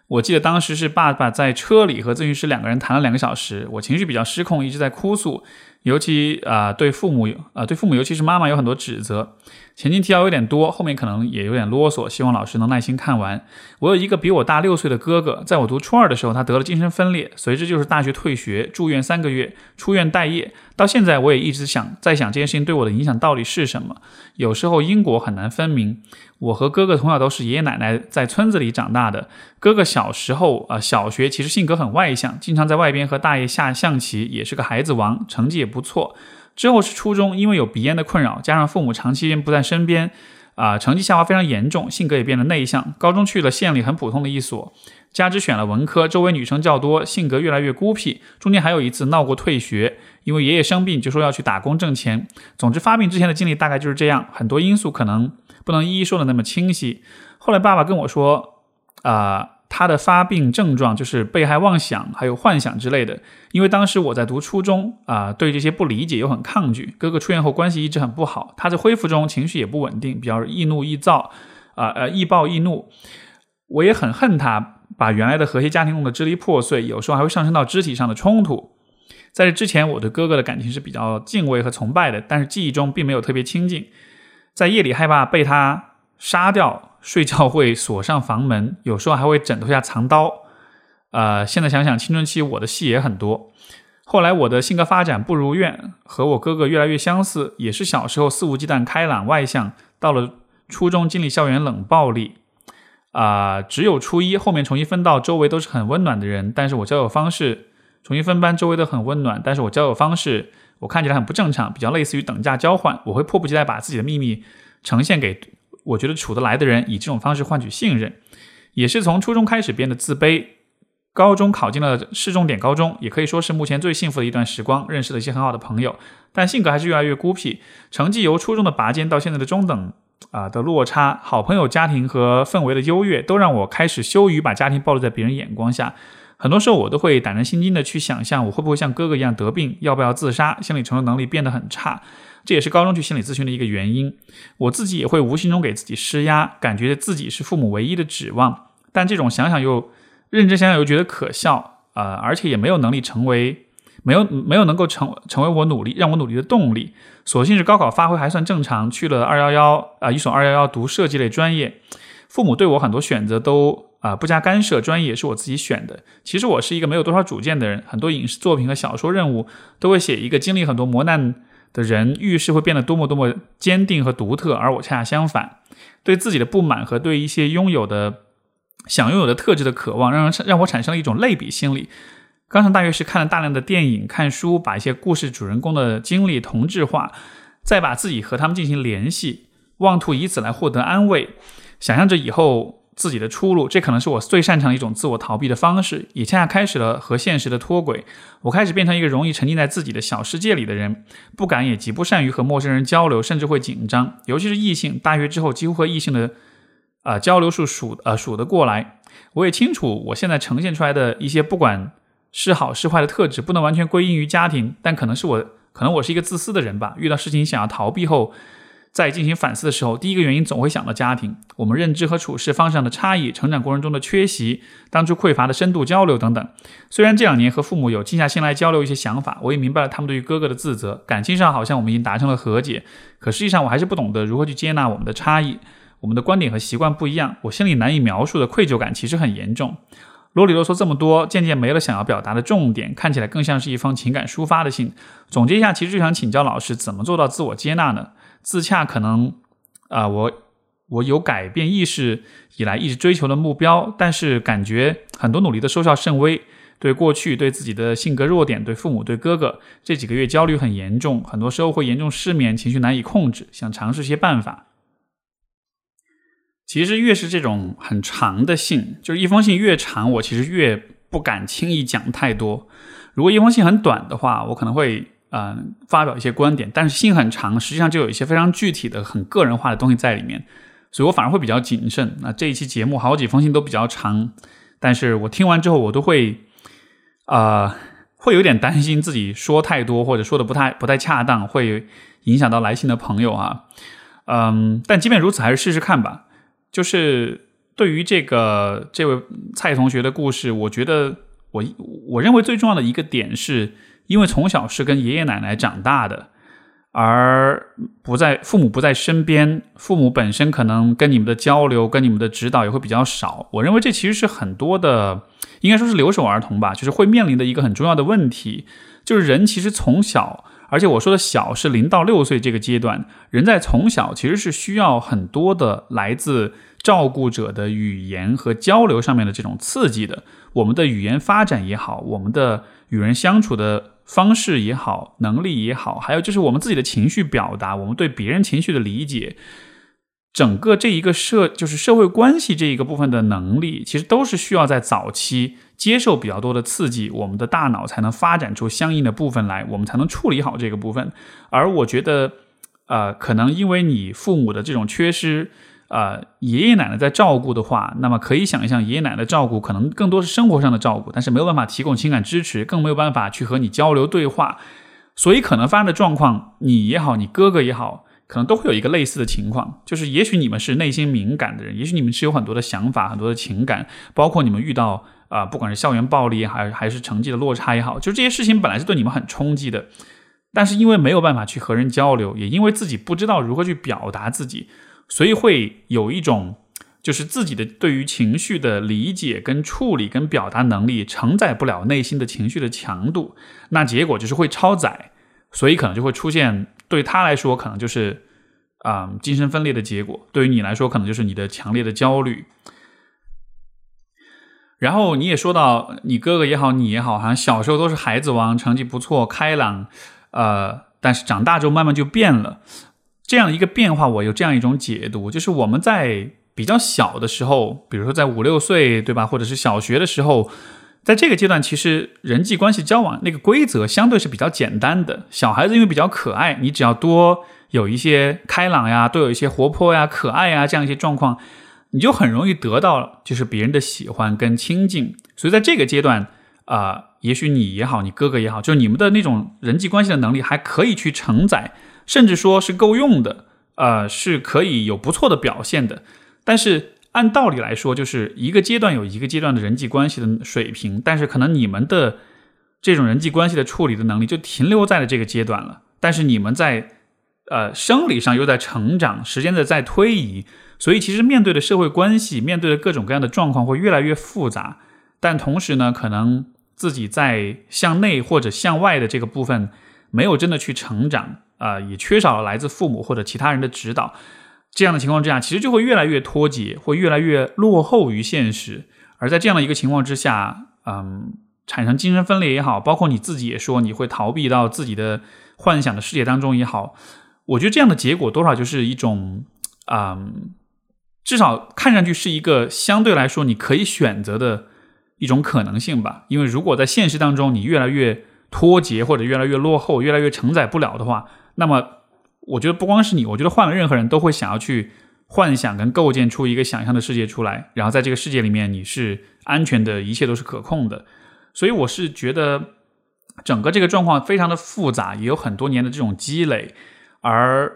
我记得当时是爸爸在车里和咨询师两个人谈了两个小时，我情绪比较失控，一直在哭诉。”尤其啊，对父母啊，对父母，尤其是妈妈有很多指责。前进提要有点多，后面可能也有点啰嗦，希望老师能耐心看完。我有一个比我大六岁的哥哥，在我读初二的时候，他得了精神分裂，随之就是大学退学，住院三个月，出院待业。到现在，我也一直想在想这件事情对我的影响到底是什么。有时候因果很难分明。我和哥哥从小都是爷爷奶奶在村子里长大的。哥哥小时候啊，小学其实性格很外向，经常在外边和大爷下象棋，也是个孩子王，成绩也不不错。之后是初中，因为有鼻炎的困扰，加上父母长期不在身边，啊，成绩下滑非常严重，性格也变得内向。高中去了县里很普通的一所，加之选了文科，周围女生较多，性格越来越孤僻。中间还有一次闹过退学，因为爷爷生病，就说要去打工挣钱。总之，发病之前的经历大概就是这样，很多因素可能不能一一说的那么清晰。后来爸爸跟我说，啊，他的发病症状就是被害妄想，还有幻想之类的。因为当时我在读初中，啊，对这些不理解又很抗拒。哥哥出院后关系一直很不好，他在恢复中情绪也不稳定，比较易怒易躁，啊呃易暴易怒。我也很恨他。把原来的和谐家庭弄得支离破碎，有时候还会上升到肢体上的冲突。在这之前，我对哥哥的感情是比较敬畏和崇拜的，但是记忆中并没有特别亲近。在夜里害怕被他杀掉，睡觉会锁上房门，有时候还会枕头下藏刀。呃，现在想想，青春期我的戏也很多。后来我的性格发展不如愿，和我哥哥越来越相似，也是小时候肆无忌惮、开朗外向，到了初中经历校园冷暴力。啊，只有初一后面重新分到周围都是很温暖的人，但是我交友方式重新分班，周围都很温暖，但是我交友方式我看起来很不正常，比较类似于等价交换，我会迫不及待把自己的秘密呈现给我觉得处得来的人，以这种方式换取信任，也是从初中开始变得自卑，高中考进了市重点高中，也可以说是目前最幸福的一段时光，认识了一些很好的朋友，但性格还是越来越孤僻，成绩由初中的拔尖到现在的中等。啊的落差，好朋友家庭和氛围的优越，都让我开始羞于把家庭暴露在别人眼光下。很多时候，我都会胆战心惊的去想象，我会不会像哥哥一样得病，要不要自杀，心理承受能力变得很差。这也是高中去心理咨询的一个原因。我自己也会无形中给自己施压，感觉自己是父母唯一的指望。但这种想想又认真想想又觉得可笑啊，而且也没有能力成为。没有没有能够成成为我努力让我努力的动力，所幸是高考发挥还算正常，去了二幺幺啊一所二幺幺读设计类专业，父母对我很多选择都啊不加干涉，专业也是我自己选的。其实我是一个没有多少主见的人，很多影视作品和小说任务都会写一个经历很多磨难的人遇事会变得多么多么坚定和独特，而我恰恰相反，对自己的不满和对一些拥有的想拥有的特质的渴望，让人让我产生了一种类比心理。刚上大学时看了大量的电影、看书，把一些故事主人公的经历同质化，再把自己和他们进行联系，妄图以此来获得安慰，想象着以后自己的出路。这可能是我最擅长的一种自我逃避的方式，也恰恰开始了和现实的脱轨。我开始变成一个容易沉浸在自己的小世界里的人，不敢也极不善于和陌生人交流，甚至会紧张，尤其是异性。大学之后，几乎和异性的啊交流数数呃数得过来。我也清楚，我现在呈现出来的一些不管。是好是坏的特质不能完全归因于家庭，但可能是我，可能我是一个自私的人吧。遇到事情想要逃避后，在进行反思的时候，第一个原因总会想到家庭。我们认知和处事方向的差异，成长过程中的缺席，当初匮乏的深度交流等等。虽然这两年和父母有静下心来交流一些想法，我也明白了他们对于哥哥的自责。感情上好像我们已经达成了和解，可实际上我还是不懂得如何去接纳我们的差异。我们的观点和习惯不一样，我心里难以描述的愧疚感其实很严重。啰里啰嗦这么多，渐渐没了想要表达的重点，看起来更像是一封情感抒发的信。总结一下，其实就想请教老师，怎么做到自我接纳呢？自洽可能，啊，我我有改变意识以来一直追求的目标，但是感觉很多努力的收效甚微。对过去、对自己的性格弱点、对父母、对哥哥，这几个月焦虑很严重，很多时候会严重失眠，情绪难以控制，想尝试些办法。其实越是这种很长的信，就是一封信越长，我其实越不敢轻易讲太多。如果一封信很短的话，我可能会嗯发表一些观点，但是信很长，实际上就有一些非常具体的、很个人化的东西在里面，所以我反而会比较谨慎。那这一期节目好几封信都比较长，但是我听完之后，我都会啊会有点担心自己说太多或者说的不太不太恰当，会影响到来信的朋友啊。嗯，但即便如此，还是试试看吧。就是对于这个这位蔡同学的故事，我觉得我我认为最重要的一个点是，因为从小是跟爷爷奶奶长大的，而不在父母不在身边，父母本身可能跟你们的交流、跟你们的指导也会比较少。我认为这其实是很多的，应该说是留守儿童吧，就是会面临的一个很重要的问题，就是人其实从小。而且我说的小是零到六岁这个阶段，人在从小其实是需要很多的来自照顾者的语言和交流上面的这种刺激的。我们的语言发展也好，我们的与人相处的方式也好，能力也好，还有就是我们自己的情绪表达，我们对别人情绪的理解，整个这一个社就是社会关系这一个部分的能力，其实都是需要在早期接受比较多的刺激，我们的大脑才能发展出相应的部分来，我们才能处理好这个部分。而我觉得，呃，可能因为你父母的这种缺失。呃，爷爷奶奶在照顾的话，那么可以想象，爷爷奶奶照顾可能更多是生活上的照顾，但是没有办法提供情感支持，更没有办法去和你交流对话，所以可能发生的状况，你也好，你哥哥也好，可能都会有一个类似的情况，就是也许你们是内心敏感的人，也许你们是有很多的想法、很多的情感，包括你们遇到啊，不管是校园暴力还还是成绩的落差也好，就这些事情本来是对你们很冲击的，但是因为没有办法去和人交流，也因为自己不知道如何去表达自己。所以会有一种，就是自己的对于情绪的理解、跟处理、跟表达能力承载不了内心的情绪的强度，那结果就是会超载，所以可能就会出现对他来说可能就是啊精神分裂的结果，对于你来说可能就是你的强烈的焦虑。然后你也说到，你哥哥也好，你也好，好像小时候都是孩子王，成绩不错，开朗，呃，但是长大之后慢慢就变了。这样一个变化，我有这样一种解读，就是我们在比较小的时候，比如说在五六岁，对吧？或者是小学的时候，在这个阶段，其实人际关系交往那个规则相对是比较简单的。小孩子因为比较可爱，你只要多有一些开朗呀，多有一些活泼呀、可爱呀这样一些状况，你就很容易得到就是别人的喜欢跟亲近。所以在这个阶段啊，也许你也好，你哥哥也好，就你们的那种人际关系的能力还可以去承载。甚至说是够用的，呃，是可以有不错的表现的。但是按道理来说，就是一个阶段有一个阶段的人际关系的水平，但是可能你们的这种人际关系的处理的能力就停留在了这个阶段了。但是你们在呃生理上又在成长，时间的在推移，所以其实面对的社会关系，面对的各种各样的状况会越来越复杂。但同时呢，可能自己在向内或者向外的这个部分没有真的去成长。啊，也缺少了来自父母或者其他人的指导，这样的情况之下，其实就会越来越脱节，会越来越落后于现实。而在这样的一个情况之下，嗯，产生精神分裂也好，包括你自己也说你会逃避到自己的幻想的世界当中也好，我觉得这样的结果多少就是一种，嗯，至少看上去是一个相对来说你可以选择的一种可能性吧。因为如果在现实当中你越来越脱节或者越来越落后，越来越承载不了的话，那么，我觉得不光是你，我觉得换了任何人都会想要去幻想跟构建出一个想象的世界出来，然后在这个世界里面你是安全的，一切都是可控的。所以我是觉得整个这个状况非常的复杂，也有很多年的这种积累。而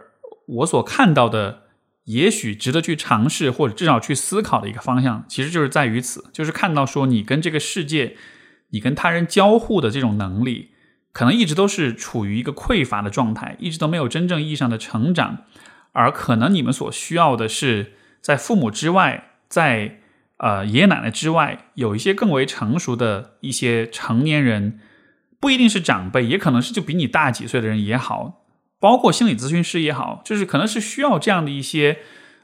我所看到的，也许值得去尝试或者至少去思考的一个方向，其实就是在于此，就是看到说你跟这个世界，你跟他人交互的这种能力。可能一直都是处于一个匮乏的状态，一直都没有真正意义上的成长，而可能你们所需要的是在父母之外，在呃爷爷奶奶之外，有一些更为成熟的一些成年人，不一定是长辈，也可能是就比你大几岁的人也好，包括心理咨询师也好，就是可能是需要这样的一些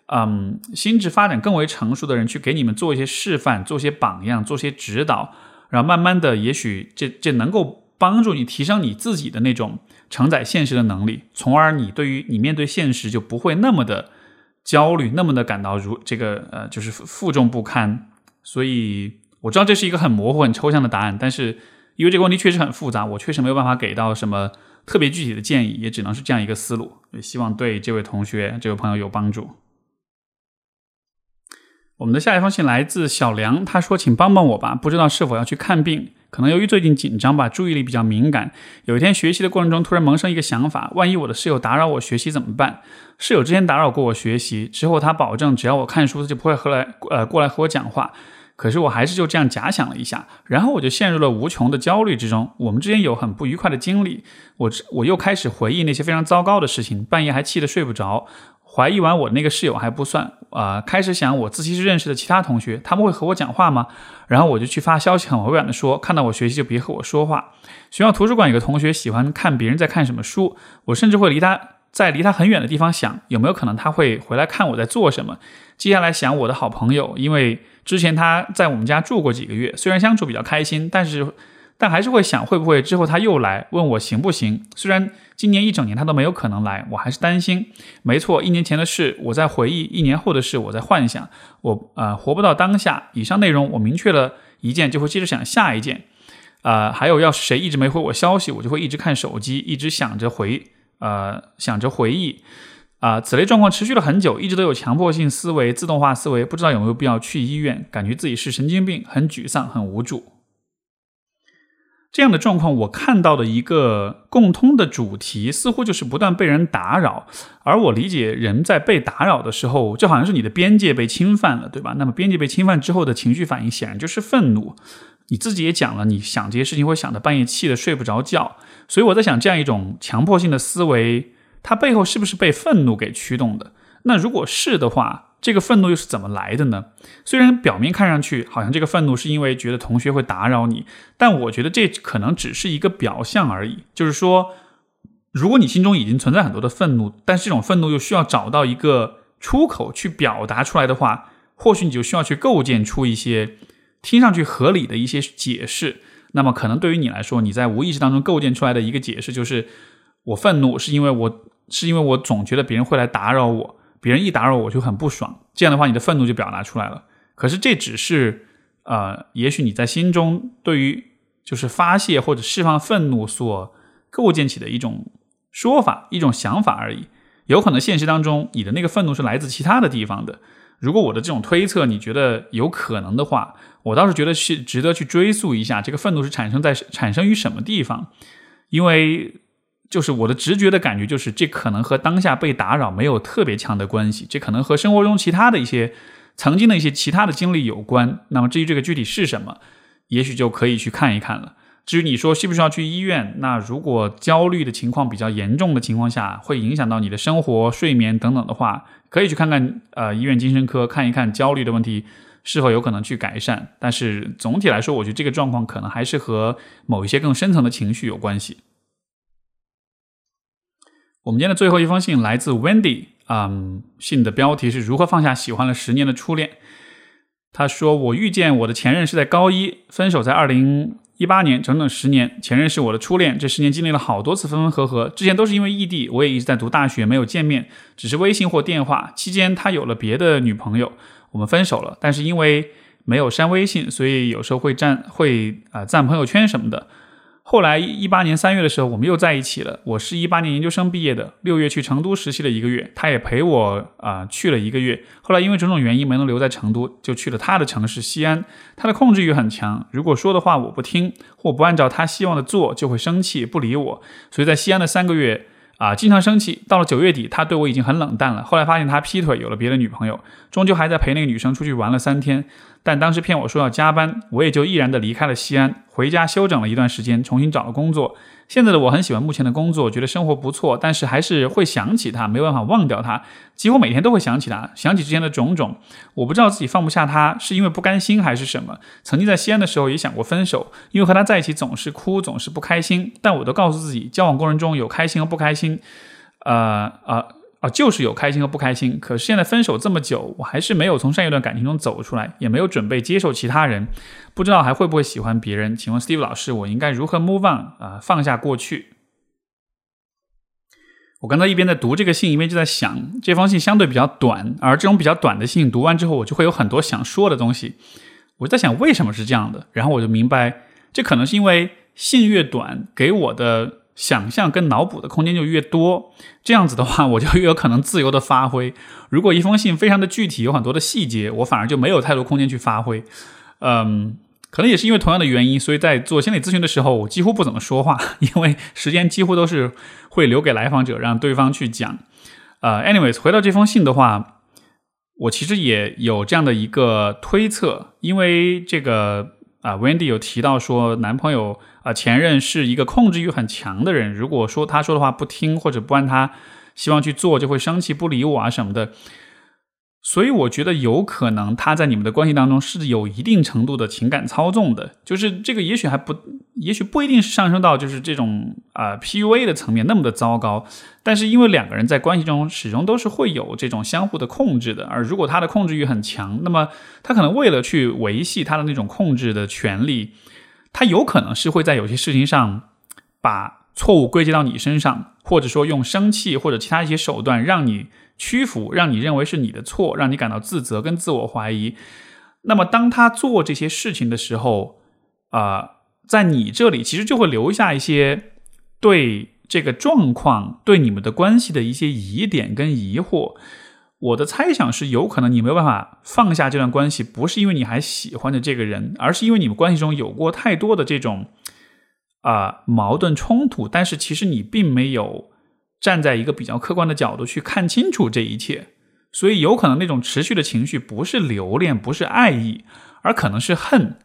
嗯心智发展更为成熟的人去给你们做一些示范，做些榜样，做些指导，然后慢慢的，也许这这能够。帮助你提升你自己的那种承载现实的能力，从而你对于你面对现实就不会那么的焦虑，那么的感到如这个呃就是负重不堪。所以我知道这是一个很模糊、很抽象的答案，但是因为这个问题确实很复杂，我确实没有办法给到什么特别具体的建议，也只能是这样一个思路。也希望对这位同学、这位朋友有帮助。我们的下一封信来自小梁，他说：“请帮帮我吧，不知道是否要去看病。”可能由于最近紧张吧，注意力比较敏感。有一天学习的过程中，突然萌生一个想法：万一我的室友打扰我学习怎么办？室友之前打扰过我学习，之后他保证只要我看书，他就不会和来呃过来和我讲话。可是我还是就这样假想了一下，然后我就陷入了无穷的焦虑之中。我们之间有很不愉快的经历，我我又开始回忆那些非常糟糕的事情，半夜还气得睡不着。怀疑完我那个室友还不算啊，开始想我自习室认识的其他同学，他们会和我讲话吗？然后我就去发消息，很委婉的说，看到我学习就别和我说话。学校图书馆有个同学喜欢看别人在看什么书，我甚至会离他在离他很远的地方想，有没有可能他会回来看我在做什么。接下来想我的好朋友，因为之前他在我们家住过几个月，虽然相处比较开心，但是但还是会想会不会之后他又来问我行不行。虽然今年一整年他都没有可能来，我还是担心。没错，一年前的事我在回忆，一年后的事我在幻想。我呃活不到当下。以上内容我明确了一件，就会接着想下一件。呃，还有要是谁一直没回我消息，我就会一直看手机，一直想着回呃想着回忆。啊，此类状况持续了很久，一直都有强迫性思维、自动化思维，不知道有没有必要去医院？感觉自己是神经病，很沮丧，很无助。这样的状况，我看到的一个共通的主题，似乎就是不断被人打扰。而我理解，人在被打扰的时候，就好像是你的边界被侵犯了，对吧？那么边界被侵犯之后的情绪反应，显然就是愤怒。你自己也讲了，你想这些事情会想的半夜气的睡不着觉。所以我在想，这样一种强迫性的思维。它背后是不是被愤怒给驱动的？那如果是的话，这个愤怒又是怎么来的呢？虽然表面看上去好像这个愤怒是因为觉得同学会打扰你，但我觉得这可能只是一个表象而已。就是说，如果你心中已经存在很多的愤怒，但是这种愤怒又需要找到一个出口去表达出来的话，或许你就需要去构建出一些听上去合理的一些解释。那么，可能对于你来说，你在无意识当中构建出来的一个解释就是：我愤怒是因为我。是因为我总觉得别人会来打扰我，别人一打扰我就很不爽，这样的话你的愤怒就表达出来了。可是这只是，呃，也许你在心中对于就是发泄或者释放愤怒所构建起的一种说法、一种想法而已。有可能现实当中你的那个愤怒是来自其他的地方的。如果我的这种推测你觉得有可能的话，我倒是觉得是值得去追溯一下这个愤怒是产生在产生于什么地方，因为。就是我的直觉的感觉，就是这可能和当下被打扰没有特别强的关系，这可能和生活中其他的一些曾经的一些其他的经历有关。那么至于这个具体是什么，也许就可以去看一看了。至于你说需不需要去医院，那如果焦虑的情况比较严重的情况下，会影响到你的生活、睡眠等等的话，可以去看看呃医院精神科看一看焦虑的问题是否有可能去改善。但是总体来说，我觉得这个状况可能还是和某一些更深层的情绪有关系。我们今天的最后一封信来自 Wendy，嗯，信的标题是如何放下喜欢了十年的初恋。他说：“我遇见我的前任是在高一，分手在二零一八年，整整十年。前任是我的初恋，这十年经历了好多次分分合合，之前都是因为异地，我也一直在读大学，没有见面，只是微信或电话。期间他有了别的女朋友，我们分手了。但是因为没有删微信，所以有时候会赞会啊赞朋友圈什么的。”后来一八年三月的时候，我们又在一起了。我是一八年研究生毕业的，六月去成都实习了一个月，他也陪我啊去了一个月。后来因为种种原因没能留在成都，就去了他的城市西安。他的控制欲很强，如果说的话我不听或不按照他希望的做，就会生气不理我。所以在西安的三个月啊，经常生气。到了九月底，他对我已经很冷淡了。后来发现他劈腿，有了别的女朋友，终究还在陪那个女生出去玩了三天。但当时骗我说要加班，我也就毅然的离开了西安，回家休整了一段时间，重新找了工作。现在的我很喜欢目前的工作，觉得生活不错，但是还是会想起他，没办法忘掉他，几乎每天都会想起他，想起之前的种种。我不知道自己放不下他，是因为不甘心还是什么。曾经在西安的时候也想过分手，因为和他在一起总是哭，总是不开心。但我都告诉自己，交往过程中有开心和不开心，呃呃。啊，就是有开心和不开心。可是现在分手这么久，我还是没有从上一段感情中走出来，也没有准备接受其他人，不知道还会不会喜欢别人。请问 Steve 老师，我应该如何 move on 啊，放下过去？我刚才一边在读这个信，一边就在想，这封信相对比较短，而这种比较短的信读完之后，我就会有很多想说的东西。我在想为什么是这样的，然后我就明白，这可能是因为信越短，给我的。想象跟脑补的空间就越多，这样子的话，我就越 有可能自由的发挥。如果一封信非常的具体，有很多的细节，我反而就没有太多空间去发挥。嗯，可能也是因为同样的原因，所以在做心理咨询的时候，我几乎不怎么说话，因为时间几乎都是会留给来访者，让对方去讲。呃，anyways，回到这封信的话，我其实也有这样的一个推测，因为这个。啊，Wendy 有提到说，男朋友啊前任是一个控制欲很强的人，如果说他说的话不听或者不按他希望去做，就会生气不理我啊什么的。所以我觉得有可能他在你们的关系当中是有一定程度的情感操纵的，就是这个也许还不，也许不一定是上升到就是这种啊 PUA 的层面那么的糟糕，但是因为两个人在关系中始终都是会有这种相互的控制的，而如果他的控制欲很强，那么他可能为了去维系他的那种控制的权利。他有可能是会在有些事情上把错误归结到你身上，或者说用生气或者其他一些手段让你屈服，让你认为是你的错，让你感到自责跟自我怀疑。那么当他做这些事情的时候，啊，在你这里其实就会留下一些对这个状况、对你们的关系的一些疑点跟疑惑。我的猜想是，有可能你没有办法放下这段关系，不是因为你还喜欢着这个人，而是因为你们关系中有过太多的这种啊矛盾冲突。但是其实你并没有站在一个比较客观的角度去看清楚这一切，所以有可能那种持续的情绪不是留恋，不是爱意，而可能是恨，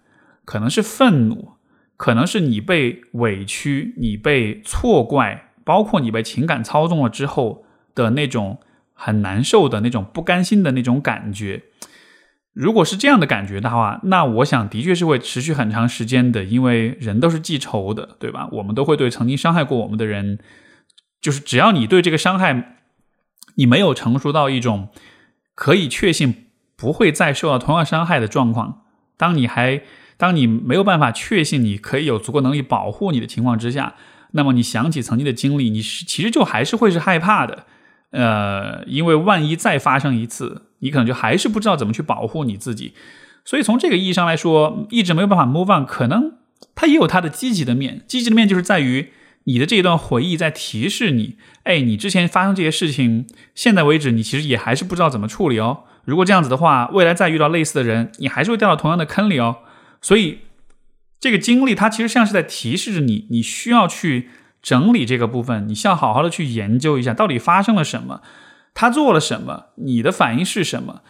可能是愤怒，可能是你被委屈，你被错怪，包括你被情感操纵了之后的那种。很难受的那种不甘心的那种感觉，如果是这样的感觉的话，那我想的确是会持续很长时间的，因为人都是记仇的，对吧？我们都会对曾经伤害过我们的人，就是只要你对这个伤害，你没有成熟到一种可以确信不会再受到同样伤害的状况，当你还当你没有办法确信你可以有足够能力保护你的情况之下，那么你想起曾经的经历，你是其实就还是会是害怕的。呃，因为万一再发生一次，你可能就还是不知道怎么去保护你自己。所以从这个意义上来说，一直没有办法 move on，可能它也有它的积极的面。积极的面就是在于你的这一段回忆在提示你，哎，你之前发生这些事情，现在为止你其实也还是不知道怎么处理哦。如果这样子的话，未来再遇到类似的人，你还是会掉到同样的坑里哦。所以这个经历它其实像是在提示着你，你需要去。整理这个部分，你需要好好的去研究一下，到底发生了什么，他做了什么，你的反应是什么？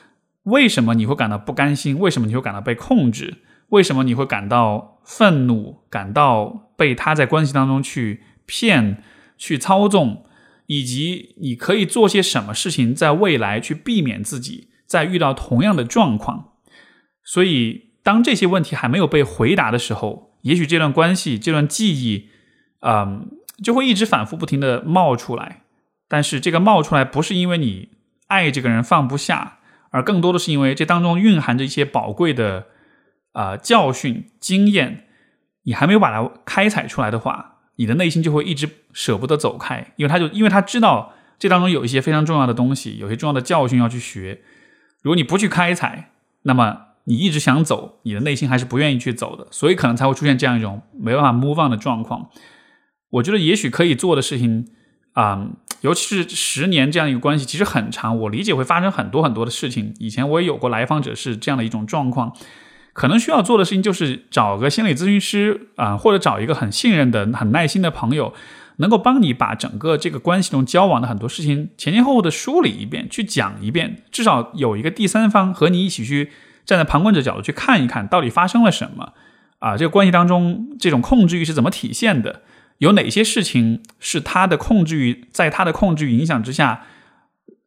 为什么你会感到不甘心？为什么你会感到被控制？为什么你会感到愤怒？感到被他在关系当中去骗、去操纵？以及你可以做些什么事情，在未来去避免自己在遇到同样的状况？所以，当这些问题还没有被回答的时候，也许这段关系、这段记忆，嗯。就会一直反复不停的冒出来，但是这个冒出来不是因为你爱这个人放不下，而更多的是因为这当中蕴含着一些宝贵的啊教训经验，你还没有把它开采出来的话，你的内心就会一直舍不得走开，因为他就因为他知道这当中有一些非常重要的东西，有些重要的教训要去学，如果你不去开采，那么你一直想走，你的内心还是不愿意去走的，所以可能才会出现这样一种没办法 move on 的状况。我觉得也许可以做的事情，啊，尤其是十年这样一个关系，其实很长。我理解会发生很多很多的事情。以前我也有过来访者是这样的一种状况，可能需要做的事情就是找个心理咨询师啊，或者找一个很信任的、很耐心的朋友，能够帮你把整个这个关系中交往的很多事情前前后后的梳理一遍，去讲一遍，至少有一个第三方和你一起去站在旁观者角度去看一看到底发生了什么啊，这个关系当中这种控制欲是怎么体现的。有哪些事情是他的控制欲，在他的控制影响之下，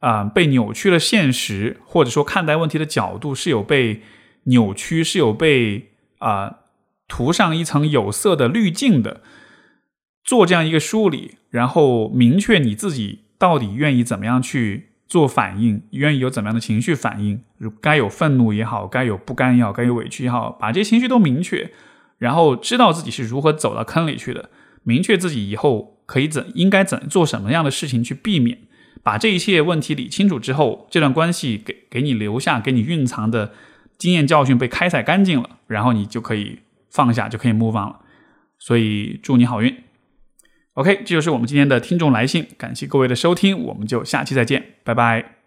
啊，被扭曲了现实，或者说看待问题的角度是有被扭曲，是有被啊涂上一层有色的滤镜的。做这样一个梳理，然后明确你自己到底愿意怎么样去做反应，愿意有怎么样的情绪反应，该有愤怒也好，该有不甘也好，该有委屈也好，把这些情绪都明确，然后知道自己是如何走到坑里去的。明确自己以后可以怎应该怎做什么样的事情去避免，把这一切问题理清楚之后，这段关系给给你留下给你蕴藏的经验教训被开采干净了，然后你就可以放下，就可以 move on 了。所以祝你好运。OK，这就是我们今天的听众来信，感谢各位的收听，我们就下期再见，拜拜。